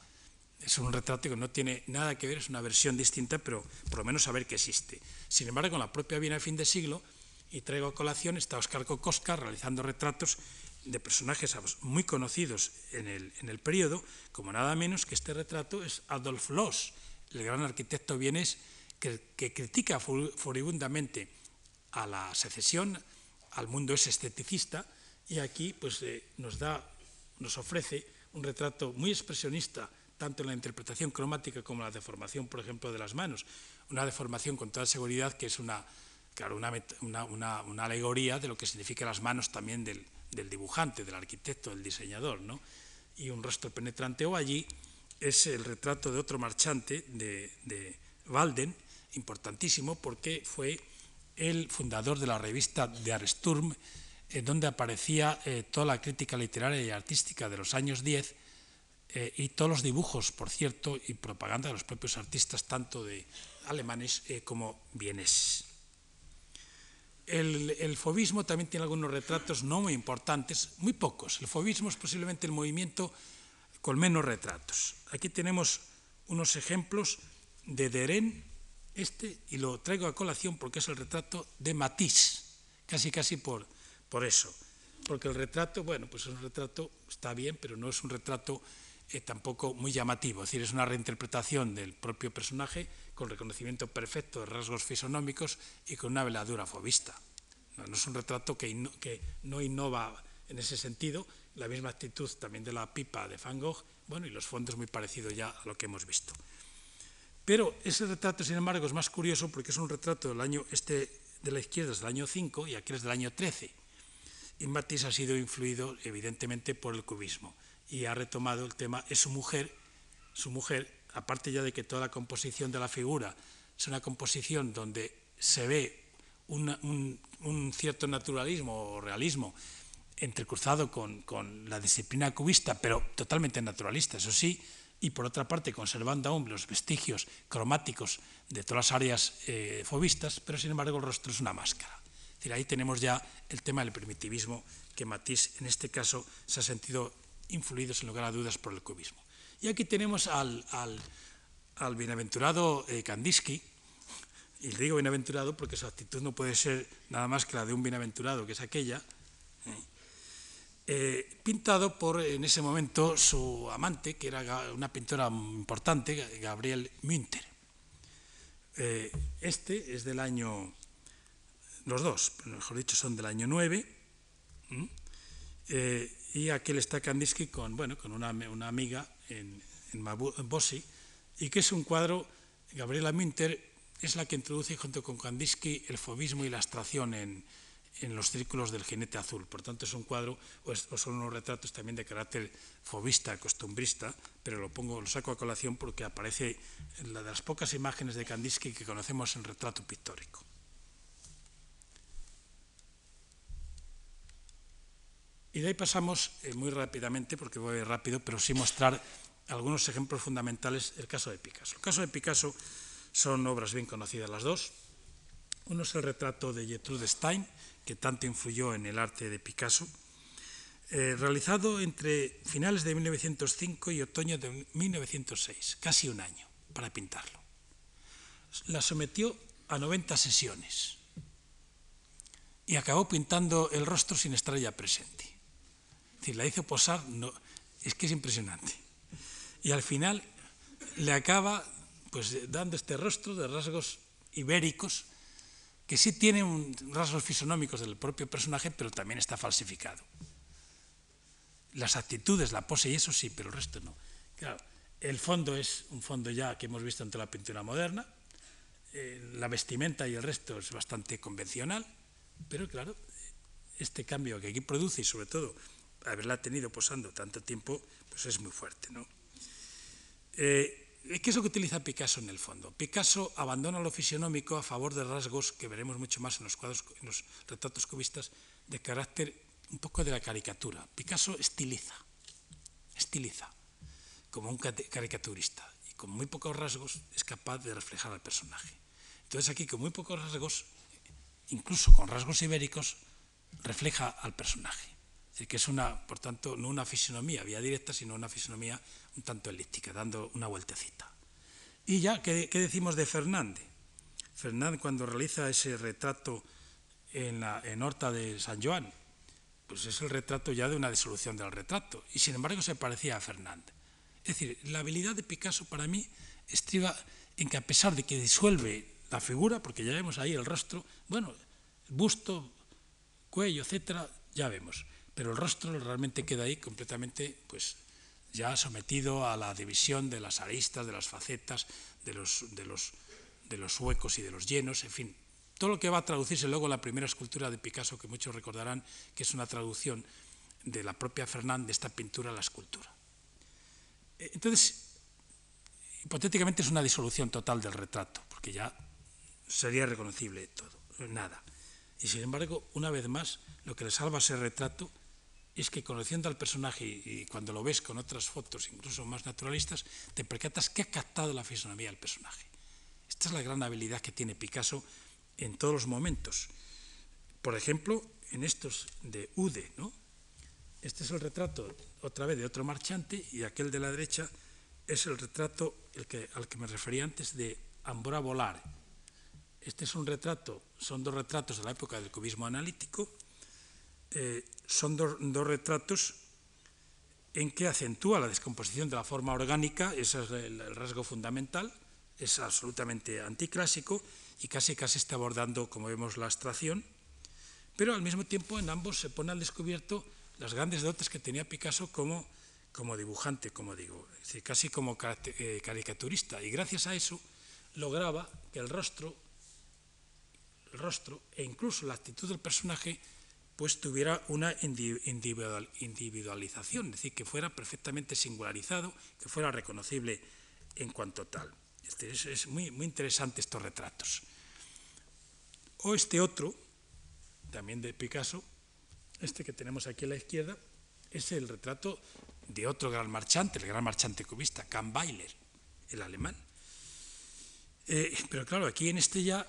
Es un retrato que no tiene nada que ver, es una versión distinta, pero por lo menos saber que existe. Sin embargo, con la propia Viena a fin de siglo, y traigo a colación, está Oscar Kokoska realizando retratos de personajes muy conocidos en el, en el periodo, como nada menos que este retrato es Adolf Loos, el gran arquitecto vienes que, critica furibundamente a la secesión, al mundo es esteticista, y aquí pues, eh, nos, da, nos ofrece un retrato muy expresionista, tanto en la interpretación cromática como en la deformación, por ejemplo, de las manos. Una deformación con toda seguridad que es una, claro, una, una, una alegoría de lo que significan las manos también del, del dibujante, del arquitecto, del diseñador, ¿no? y un rostro penetrante. O allí es el retrato de otro marchante, de, de Walden, importantísimo porque fue el fundador de la revista de Arsturm, en donde aparecía eh, toda la crítica literaria y artística de los años 10 eh, y todos los dibujos, por cierto, y propaganda de los propios artistas, tanto de alemanes eh, como vieneses. El, fobismo también tiene algunos retratos no muy importantes, muy pocos. El fobismo es posiblemente el movimiento con menos retratos. Aquí tenemos unos ejemplos de Deren, este, y lo traigo a colación porque es el retrato de Matisse, casi casi por, por eso. Porque el retrato, bueno, pues es un retrato, está bien, pero no es un retrato eh, tampoco muy llamativo, es decir, es una reinterpretación del propio personaje con reconocimiento perfecto de rasgos fisonómicos y con una veladura fobista. No, es un retrato que, que no innova en ese sentido, la misma actitud también de la pipa de Van Gogh, bueno, y los fondos muy parecidos ya a lo que hemos visto. Pero ese retrato, sin embargo, es más curioso porque es un retrato del año, este de la izquierda es del año 5 y aquel es del año 13. Y Matisse ha sido influido, evidentemente, por el cubismo y ha retomado el tema, es su mujer, su mujer, aparte ya de que toda la composición de la figura es una composición donde se ve un, cierto naturalismo o realismo entrecruzado con, con, la disciplina cubista, pero totalmente naturalista, eso sí, y por otra parte conservando aún los vestigios cromáticos de todas las áreas eh, fobistas, pero sin embargo el rostro es una máscara. Ahí tenemos ya el tema del primitivismo que Matisse en este caso se ha sentido influido sin lugar a dudas por el cubismo. Y aquí tenemos al, al, bienaventurado eh, Kandinsky, y digo bienaventurado porque su actitud no puede ser nada más que la de un bienaventurado, que es aquella, ¿eh? Eh, pintado por en ese momento su amante, que era una pintora importante, Gabriel Münter. Eh, este es del año, los dos, mejor dicho, son del año 9, y aquel está Kandinsky con, bueno, con una, una amiga en, en, Bossi, y que es un cuadro, Gabriela Münter es la que introduce junto con Kandinsky el fobismo y la abstracción en, en los círculos del jinete azul. Por tanto, es un cuadro o, son unos retratos también de carácter fobista, costumbrista, pero lo pongo, lo saco a colación porque aparece la de las pocas imágenes de Kandinsky que conocemos en retrato pictórico. Y de ahí pasamos eh, muy rápidamente, porque voy rápido, pero sí mostrar algunos ejemplos fundamentales del caso de Picasso. El caso de Picasso son obras bien conocidas las dos. Uno es el retrato de Gertrude Stein, que tanto influyó en el arte de Picasso, eh, realizado entre finales de 1905 y otoño de 1906, casi un año para pintarlo. La sometió a 90 sesiones y acabó pintando el rostro sin estar ya presente. Es la hizo posar, es que es impresionante. Y al final le acaba pues, dando este rostro de rasgos ibéricos que sí tiene un, rasgos fisonómicos del propio personaje, pero también está falsificado. Las actitudes, la pose y eso sí, pero el resto no. Claro, el fondo es un fondo ya que hemos visto ante la pintura moderna, eh, la vestimenta y el resto es bastante convencional, pero claro, este cambio que aquí produce y sobre todo haberla tenido posando tanto tiempo, pues es muy fuerte. ¿no? Eh, ¿Qué es lo que utiliza Picasso en el fondo? Picasso abandona lo fisionómico a favor de rasgos que veremos mucho más en los cuadros, en los retratos cubistas, de carácter un poco de la caricatura. Picasso estiliza, estiliza, como un caricaturista, y con muy pocos rasgos es capaz de reflejar al personaje. Entonces aquí con muy pocos rasgos, incluso con rasgos ibéricos, refleja al personaje. Decir, que es una, por tanto, no una fisionomía vía directa, sino una fisionomía un tanto elíptica, dando una vueltecita. Y ya, ¿qué, decimos de Fernández? Fernández cuando realiza ese retrato en Horta de San Joan, pues es el retrato ya de una disolución del retrato, y sin embargo se parecía a Fernández. Es decir, la habilidad de Picasso para mí estriba en que a pesar de que disuelve la figura, porque ya vemos ahí el rostro, bueno, busto, cuello, etcétera, ya vemos, pero el rostro realmente queda ahí completamente pues ya sometido a la división de las aristas, de las facetas, de los, de los, de los huecos y de los llenos, en fin, todo lo que va a traducirse luego en la primera escultura de Picasso, que muchos recordarán que es una traducción de la propia Fernand de esta pintura a la escultura. Eh, entonces, hipotéticamente es una disolución total del retrato, porque ya sería reconocible todo, nada. Y sin embargo, una vez más, lo que le salva ese retrato es que conociendo al personaje y cuando lo ves con otras fotos, incluso más naturalistas, te percatas que ha captado la fisonomía del personaje. Esta es la gran habilidad que tiene Picasso en todos los momentos. Por ejemplo, en estos de Ude, ¿no? Este es el retrato, otra vez, de otro marchante, y aquel de la derecha es el retrato al que me refería antes de Ambora Volar. Este es un retrato, son dos retratos de la época del cubismo analítico, eh, son dos, retratos en que acentúa la descomposición de la forma orgánica, ese es el, rasgo fundamental, es absolutamente anticlásico y casi casi está abordando, como vemos, la abstracción, pero al mismo tiempo en ambos se pone al descubierto las grandes dotes que tenía Picasso como, como dibujante, como digo, casi como eh, caricaturista, y gracias a eso lograba que el rostro, el rostro e incluso la actitud del personaje pues tuviera una individualización, es decir, que fuera perfectamente singularizado, que fuera reconocible en cuanto tal. Este, es, muy, muy interesante estos retratos. O este otro, también de Picasso, este que tenemos aquí a la izquierda, es el retrato de otro gran marchante, el gran marchante cubista, Kahn Weiler, el alemán. Eh, pero claro, aquí en este ya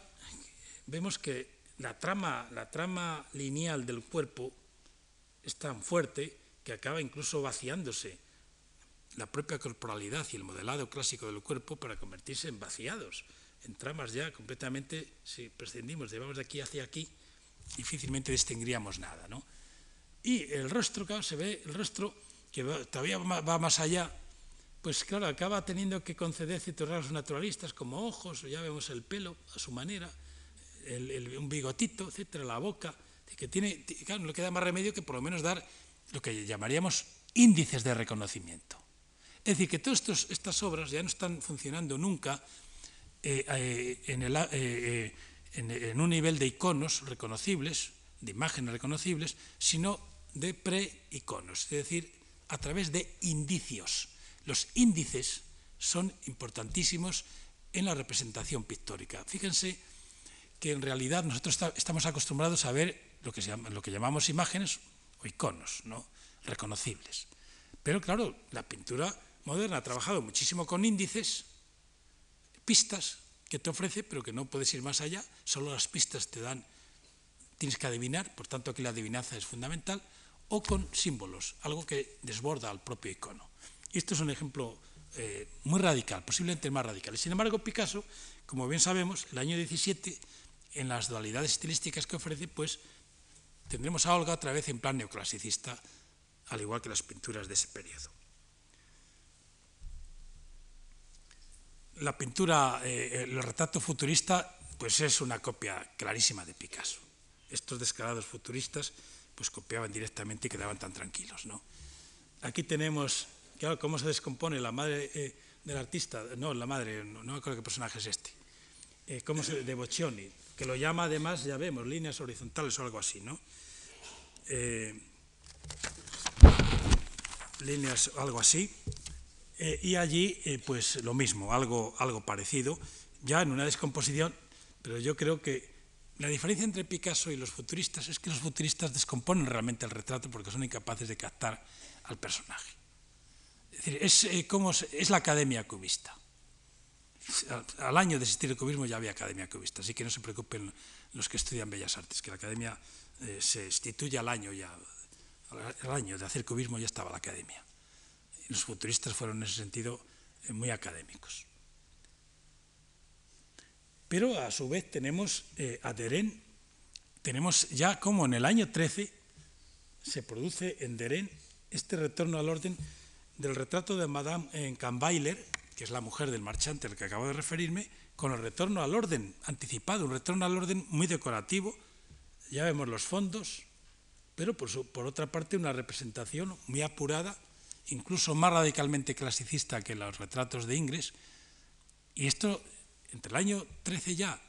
vemos que la trama, la trama lineal del cuerpo es tan fuerte que acaba incluso vaciándose la propia corporalidad y el modelado clásico del cuerpo para convertirse en vaciados, en tramas ya completamente, si prescindimos, llevamos de aquí hacia aquí, difícilmente distinguiríamos nada. ¿no? Y el rostro, claro, se ve el rostro que todavía va más allá, pues claro, acaba teniendo que conceder ciertos rasgos naturalistas como ojos, ya vemos el pelo a su manera, un bigotito, etcétera, la boca, que tiene, claro, no le queda más remedio que por lo menos dar lo que llamaríamos índices de reconocimiento. Es decir, que todas estas obras ya no están funcionando nunca eh, eh, eh, en, un nivel de iconos reconocibles, de imágenes reconocibles, sino de pre-iconos, es decir, a través de indicios. Los índices son importantísimos en la representación pictórica. Fíjense que en realidad nosotros estamos acostumbrados a ver lo que, lo que llamamos imágenes o iconos, ¿no? reconocibles. Pero claro, la pintura moderna ha trabajado muchísimo con índices, pistas que te ofrece, pero que no puedes ir más allá, solo las pistas te dan, tienes que adivinar, por tanto aquí la adivinanza es fundamental, o con símbolos, algo que desborda al propio icono. Y esto es un ejemplo eh, muy radical, posiblemente más radical. Sin embargo, Picasso, como bien sabemos, el año 17, en las dualidades estilísticas que ofrece, pues tendremos a Olga otra vez en plan neoclasicista, al igual que las pinturas de ese periodo. la pintura, eh, el retrato futurista, pues es una copia clarísima de Picasso. Estos descarados futuristas, pues copiaban directamente y quedaban tan tranquilos, ¿no? Aquí tenemos, claro, cómo se descompone la madre eh, del artista, no, la madre, no, no acuerdo qué personaje es este, eh, cómo se, de Boccioni, que lo llama además, ya vemos, líneas horizontales o algo así, ¿no? líneas, algo así. Eh, y allí, eh, pues lo mismo, algo, algo parecido, ya en una descomposición, pero yo creo que la diferencia entre Picasso y los futuristas es que los futuristas descomponen realmente el retrato porque son incapaces de captar al personaje. Es decir, es, eh, como, es la academia cubista. Al, año de existir el cubismo ya había academia cubista, así que no se preocupen los que estudian Bellas Artes, que la academia se instituye al año ya, al año de hacer cubismo ya estaba la academia los futuristas fueron en ese sentido eh, muy académicos. Pero a su vez tenemos eh, a Deren, tenemos ya como en el año 13 se produce en Deren este retorno al orden del retrato de Madame Kahnweiler, que es la mujer del marchante al que acabo de referirme, con el retorno al orden anticipado, un retorno al orden muy decorativo. Ya vemos los fondos, pero por, por otra parte una representación muy apurada incluso más radicalmente clasicista que los retratos de Ingres, y esto entre el año 13 ya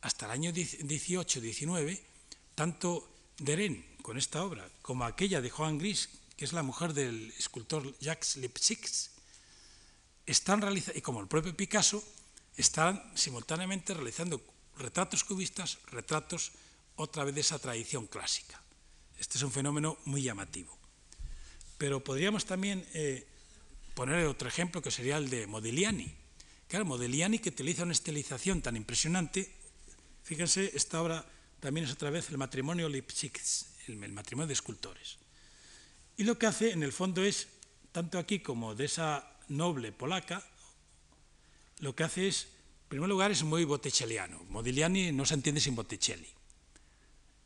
hasta el año 18-19, tanto Deren con esta obra como aquella de Joan Gris, que es la mujer del escultor Jacques Lipsix, están realizando, y como el propio Picasso, están simultáneamente realizando retratos cubistas, retratos otra vez de esa tradición clásica. Este es un fenómeno muy llamativo. Pero podríamos también eh, poner otro ejemplo que sería el de Modigliani. Claro, Modigliani que utiliza una estilización tan impresionante. Fíjense, esta obra también es otra vez el matrimonio Lipschitz, el, matrimonio de escultores. Y lo que hace en el fondo es, tanto aquí como de esa noble polaca, lo que hace es primer lugar, es muy botticelliano. Modigliani no se entiende sin Botticelli,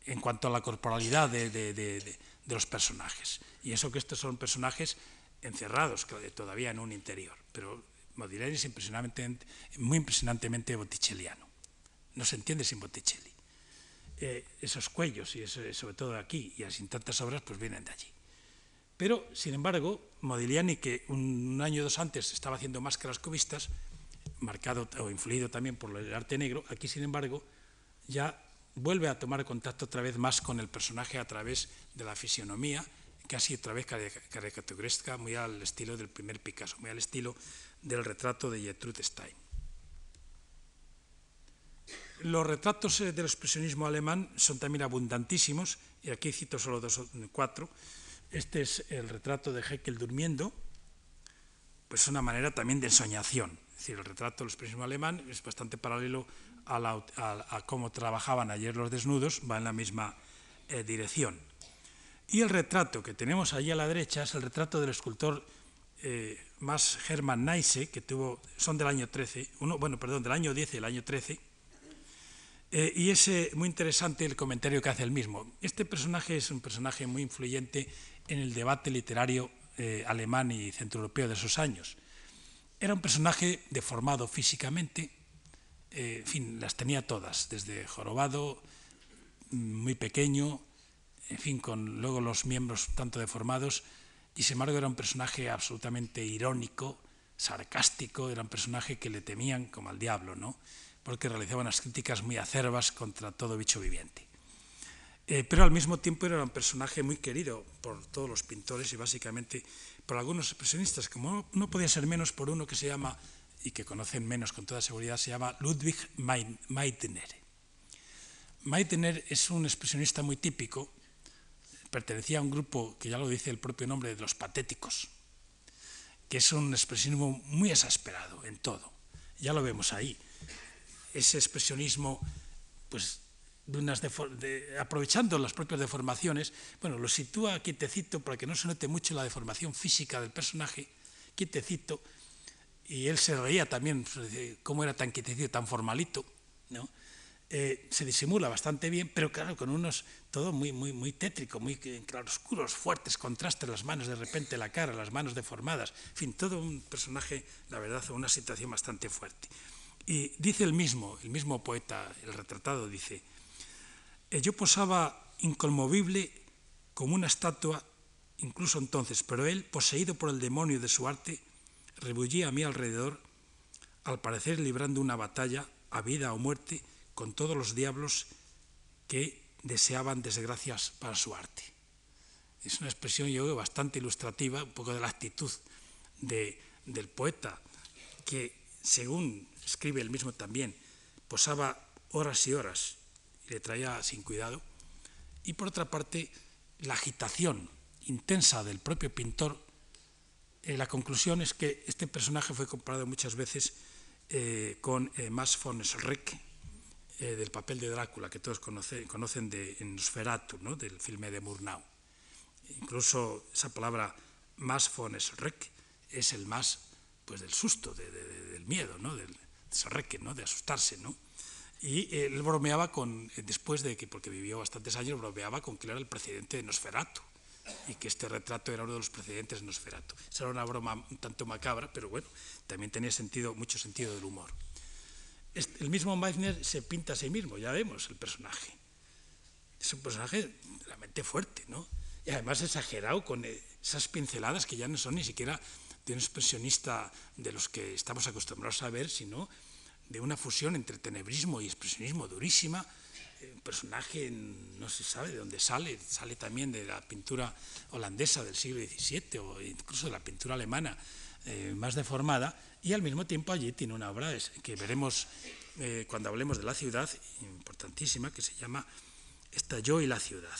en cuanto a la corporalidad de, los personajes. Y eso que estos son personajes encerrados todavía en un interior. Pero Modigliani es impresionantemente, muy impresionantemente botticelliano. No se entiende sin Botticelli. Eh, esos cuellos, y sobre todo aquí, y así tantas obras, pues vienen de allí. Pero, sin embargo, Modigliani, que un, año o dos antes estaba haciendo máscaras cubistas, marcado o influido también por el arte negro, aquí, sin embargo, ya vuelve a tomar contacto otra vez más con el personaje a través de la fisionomía, casi otra vez caricaturesca, muy al estilo del primer Picasso, muy al estilo del retrato de Gertrude Stein. Los retratos eh, del expresionismo alemán son también abundantísimos, y aquí cito solo dos, cuatro. Este es el retrato de Heckel durmiendo, pues una manera también de ensoñación. Es decir, el retrato del expresionismo alemán es bastante paralelo a, cómo trabajaban ayer los desnudos, va en la misma eh, dirección. Y el retrato que tenemos allí a la derecha es el retrato del escultor eh, más Hermann Neisse, que tuvo, son del año 13, uno, bueno, perdón, del año 10 y el año 13, eh, y es muy interesante el comentario que hace el mismo. Este personaje es un personaje muy influyente en el debate literario eh, alemán y centroeuropeo de esos años. Era un personaje deformado físicamente, eh, en fin, las tenía todas, desde jorobado, muy pequeño, en fin, con luego los miembros tanto deformados, y sin embargo era un personaje absolutamente irónico, sarcástico, era un personaje que le temían como al diablo, ¿no? porque realizaba unas críticas muy acerbas contra todo bicho viviente. Eh, pero al mismo tiempo era un personaje muy querido por todos los pintores y básicamente por algunos expresionistas, como no podía ser menos por uno que se llama, y que conocen menos con toda seguridad, se llama Ludwig Meitner. Meitner es un expresionista muy típico, pertenecía a un grupo que ya lo dice el propio nombre de los patéticos, que es un expresionismo muy exasperado en todo. Ya lo vemos ahí. Ese expresionismo, pues aprovechando las propias deformaciones, bueno, lo sitúa quietecito para que no se note mucho la deformación física del personaje, quietecito, y él se reía también, pues, cómo era tan quietecito, tan formalito, ¿no? Eh, se disimula bastante bien, pero claro, con unos, todo muy, muy, muy tétrico, muy claroscuros, fuertes, contrastes, las manos de repente, la cara, las manos deformadas, en fin, todo un personaje, la verdad, una situación bastante fuerte. Y dice el mismo, el mismo poeta, el retratado, dice, yo posaba inconmovible como una estatua incluso entonces, pero él, poseído por el demonio de su arte, rebullía a mi alrededor, al parecer librando una batalla a vida o muerte con todos los diablos que deseaban desgracias para su arte. Es una expresión, yo creo, bastante ilustrativa, un poco de la actitud del poeta, que, según escribe él mismo también, posaba horas y horas le traía sin cuidado. Y por otra parte, la agitación intensa del propio pintor, eh, la conclusión es que este personaje fue comparado muchas veces eh, con eh, Max von Schreck, del papel de Drácula, que todos conocen de Nosferatu, ¿no? del filme de Murnau. Incluso esa palabra Max von Schreck es el más pues, del susto, del miedo, ¿no? del Schreck, ¿no? de asustarse. ¿no? Y él bromeaba con, después de que, porque vivió bastantes años, bromeaba con que era el precedente de Nosferatu y que este retrato era uno de los precedentes de Nosferatu. Esa era una broma un tanto macabra, pero bueno, también tenía sentido, mucho sentido del humor. El mismo Meissner se pinta a sí mismo, ya vemos el personaje. Es un personaje realmente fuerte, ¿no? Y además exagerado con esas pinceladas que ya no son ni siquiera de un expresionista de los que estamos acostumbrados a ver, sino de una fusión entre tenebrismo y expresionismo durísima, eh, un personaje no se sabe de dónde sale, sale también de la pintura holandesa del siglo XVII o incluso de la pintura alemana eh, más deformada, y al mismo tiempo allí tiene una obra que veremos eh, cuando hablemos de la ciudad, importantísima, que se llama esta Yo y la ciudad.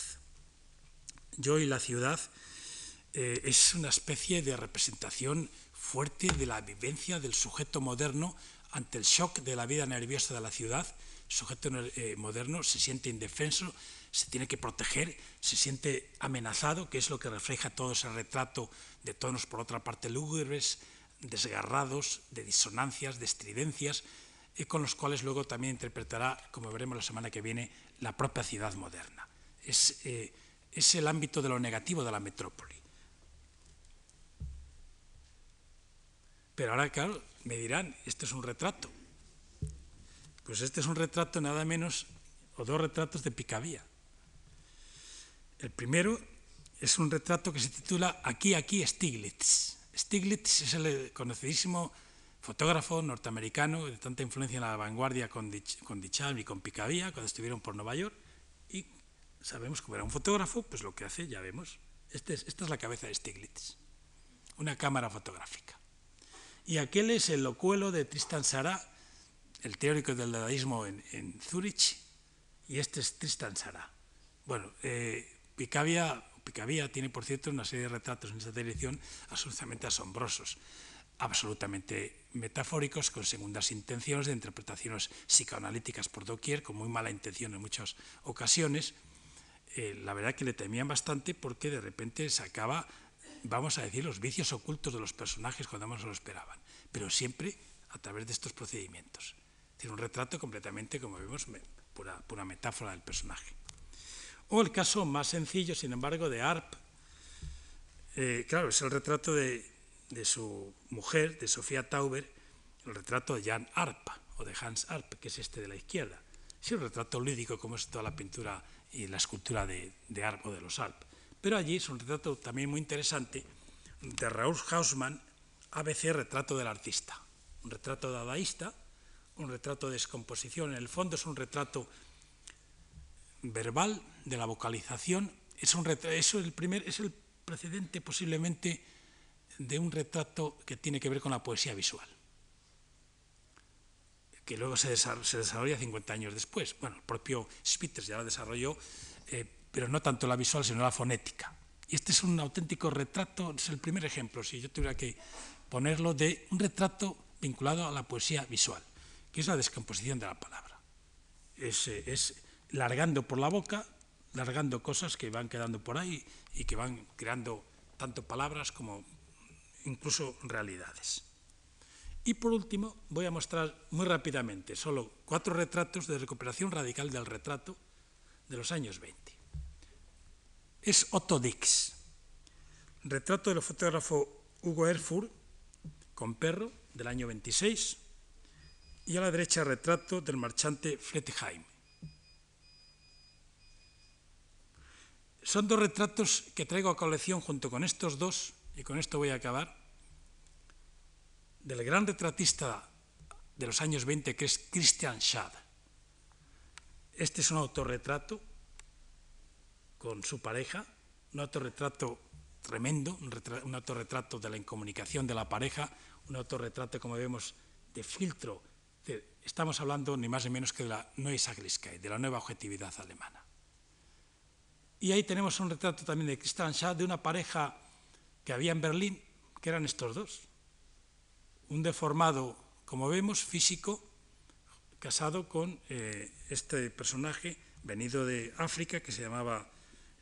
Yo y la ciudad es una especie de representación fuerte de la vivencia del sujeto moderno ante el shock de la vida nerviosa de la ciudad, sujeto eh, moderno se siente indefenso, se tiene que proteger, se siente amenazado, que es lo que refleja todo ese retrato de tonos, por otra parte, lúgubres, desgarrados, de disonancias, de estridencias, y con los cuales luego también interpretará, como veremos la semana que viene, la propia ciudad moderna. Es, eh, es el ámbito de lo negativo de la metrópoli. Pero ahora, claro, me dirán, este es un retrato. Pues este es un retrato nada menos, o dos retratos de Picabía. El primero es un retrato que se titula Aquí, aquí, Stiglitz. Stiglitz es el conocidísimo fotógrafo norteamericano de tanta influencia en la vanguardia con, con Dicham y con Picabía cuando estuvieron por Nueva York. Y sabemos que era un fotógrafo, pues lo que hace ya vemos. Este es, esta es la cabeza de Stiglitz, una cámara fotográfica. Y aquel es el locuelo de Tristan Sará, el teórico del dadaísmo en, en Zurich, y este es Tristan Sará. Bueno, eh, Picabia, Picabia tiene, por cierto, una serie de retratos en esta edición absolutamente asombrosos, absolutamente metafóricos, con segundas intenciones de interpretaciones psicoanalíticas por doquier, con muy mala intención en muchas ocasiones. Eh, la verdad que le temían bastante porque de repente sacaba, vamos a decir, los vicios ocultos de los personajes cuando se lo esperaban, pero siempre a través de estos procedimientos. Tiene un retrato completamente, como vemos, pura, metáfora del personaje. O el caso más sencillo, sin embargo, de Arp. Eh, claro, es el retrato de, su mujer, de Sofía Tauber, el retrato de Jan Arp, o de Hans Arp, que es este de la izquierda. Es un retrato lúdico, como es toda la pintura y la escultura de Arp o de los Arp. Pero allí es un retrato también muy interesante de Raúl Hausmann, ABC Retrato del Artista. Un retrato dadaísta, un retrato de descomposición. En el fondo es un retrato verbal de la vocalización es, el primer, es el precedente posiblemente de un retrato que tiene que ver con la poesía visual, que luego se, desarrolla 50 años después. Bueno, el propio Spitters ya la desarrolló, eh, pero no tanto la visual, sino la fonética. Y este es un auténtico retrato, es el primer ejemplo, si yo tuviera que ponerlo, de un retrato vinculado a la poesía visual, que es la descomposición de la palabra. Es, eh, es largando por la boca, largando cosas que van quedando por ahí y que van creando tanto palabras como incluso realidades. Y por último, voy a mostrar muy rápidamente solo cuatro retratos de recuperación radical del retrato de los años 20. Es Otto Dix, retrato del fotógrafo Hugo Erfurt con perro del año 26 y a la derecha retrato del marchante Flettheim Son dos retratos que traigo a colección junto con estos dos, y con esto voy a acabar, del gran retratista de los años 20 que es Christian Schad. Este es un autorretrato con su pareja, un autorretrato tremendo, un, autorretrato de la incomunicación de la pareja, un autorretrato, como vemos, de filtro. estamos hablando ni más ni menos que de la Neue Sachlichkeit, de la nueva objetividad alemana. Y ahí tenemos un retrato también de Christian Schad de una pareja que había en Berlín, que eran estos dos. Un deformado, como vemos, físico, casado con eh, este personaje venido de África que se llamaba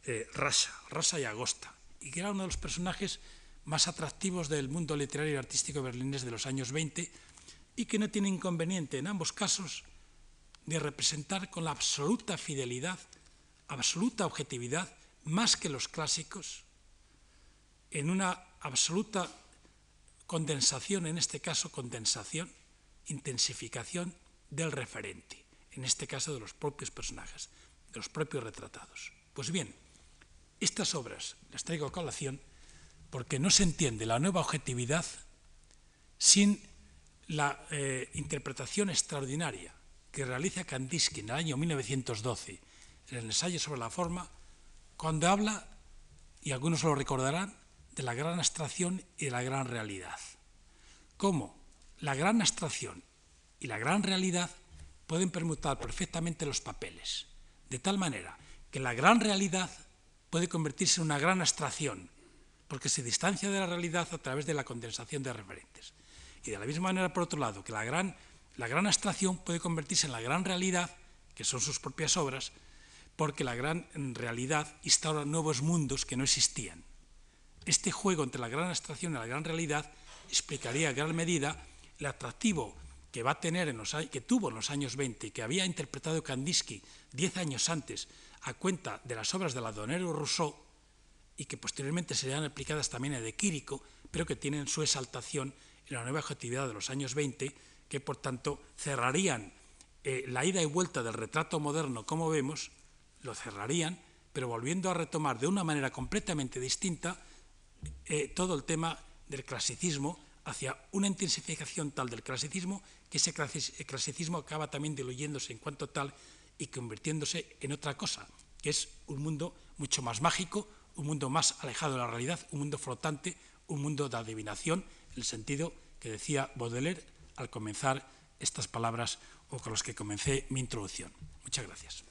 eh, Rasa, Rasa y Agosta, y que era uno de los personajes más atractivos del mundo literario y artístico berlinés de los años 20 y que no tiene inconveniente en ambos casos de representar con la absoluta fidelidad absoluta objetividad, más que los clásicos, en una absoluta condensación, en este caso condensación, intensificación del referente, en este caso de los propios personajes, de los propios retratados. Pues bien, estas obras las traigo a colación porque no se entiende la nueva objetividad sin la eh, interpretación extraordinaria que realiza Kandinsky en el año 1912 en el ensayo sobre la forma, cuando habla, y algunos lo recordarán, de la gran abstracción y de la gran realidad. Cómo la gran abstracción y la gran realidad pueden permutar perfectamente los papeles, de tal manera que la gran realidad puede convertirse en una gran abstracción, porque se distancia de la realidad a través de la condensación de referentes. Y de la misma manera, por otro lado, que la gran, la gran abstracción puede convertirse en la gran realidad, que son sus propias obras, porque la gran realidad instaura nuevos mundos que no existían. Este juego entre la gran abstracción y la gran realidad explicaría en gran medida el atractivo que va a tener en los, que tuvo en los años 20 y que había interpretado Kandinsky diez años antes a cuenta de las obras de la Donero Rousseau y que posteriormente serían aplicadas también a De Quirico, pero que tienen su exaltación en la nueva objetividad de los años 20, que por tanto cerrarían eh, la ida y vuelta del retrato moderno, como vemos, lo cerrarían, pero volviendo a retomar de una manera completamente distinta eh, todo el tema del clasicismo hacia una intensificación tal del clasicismo que ese clasicismo acaba también diluyéndose en cuanto tal y convirtiéndose en otra cosa, que es un mundo mucho más mágico, un mundo más alejado de la realidad, un mundo flotante, un mundo de adivinación, el sentido que decía Baudelaire al comenzar estas palabras o con las que comencé mi introducción. Muchas gracias.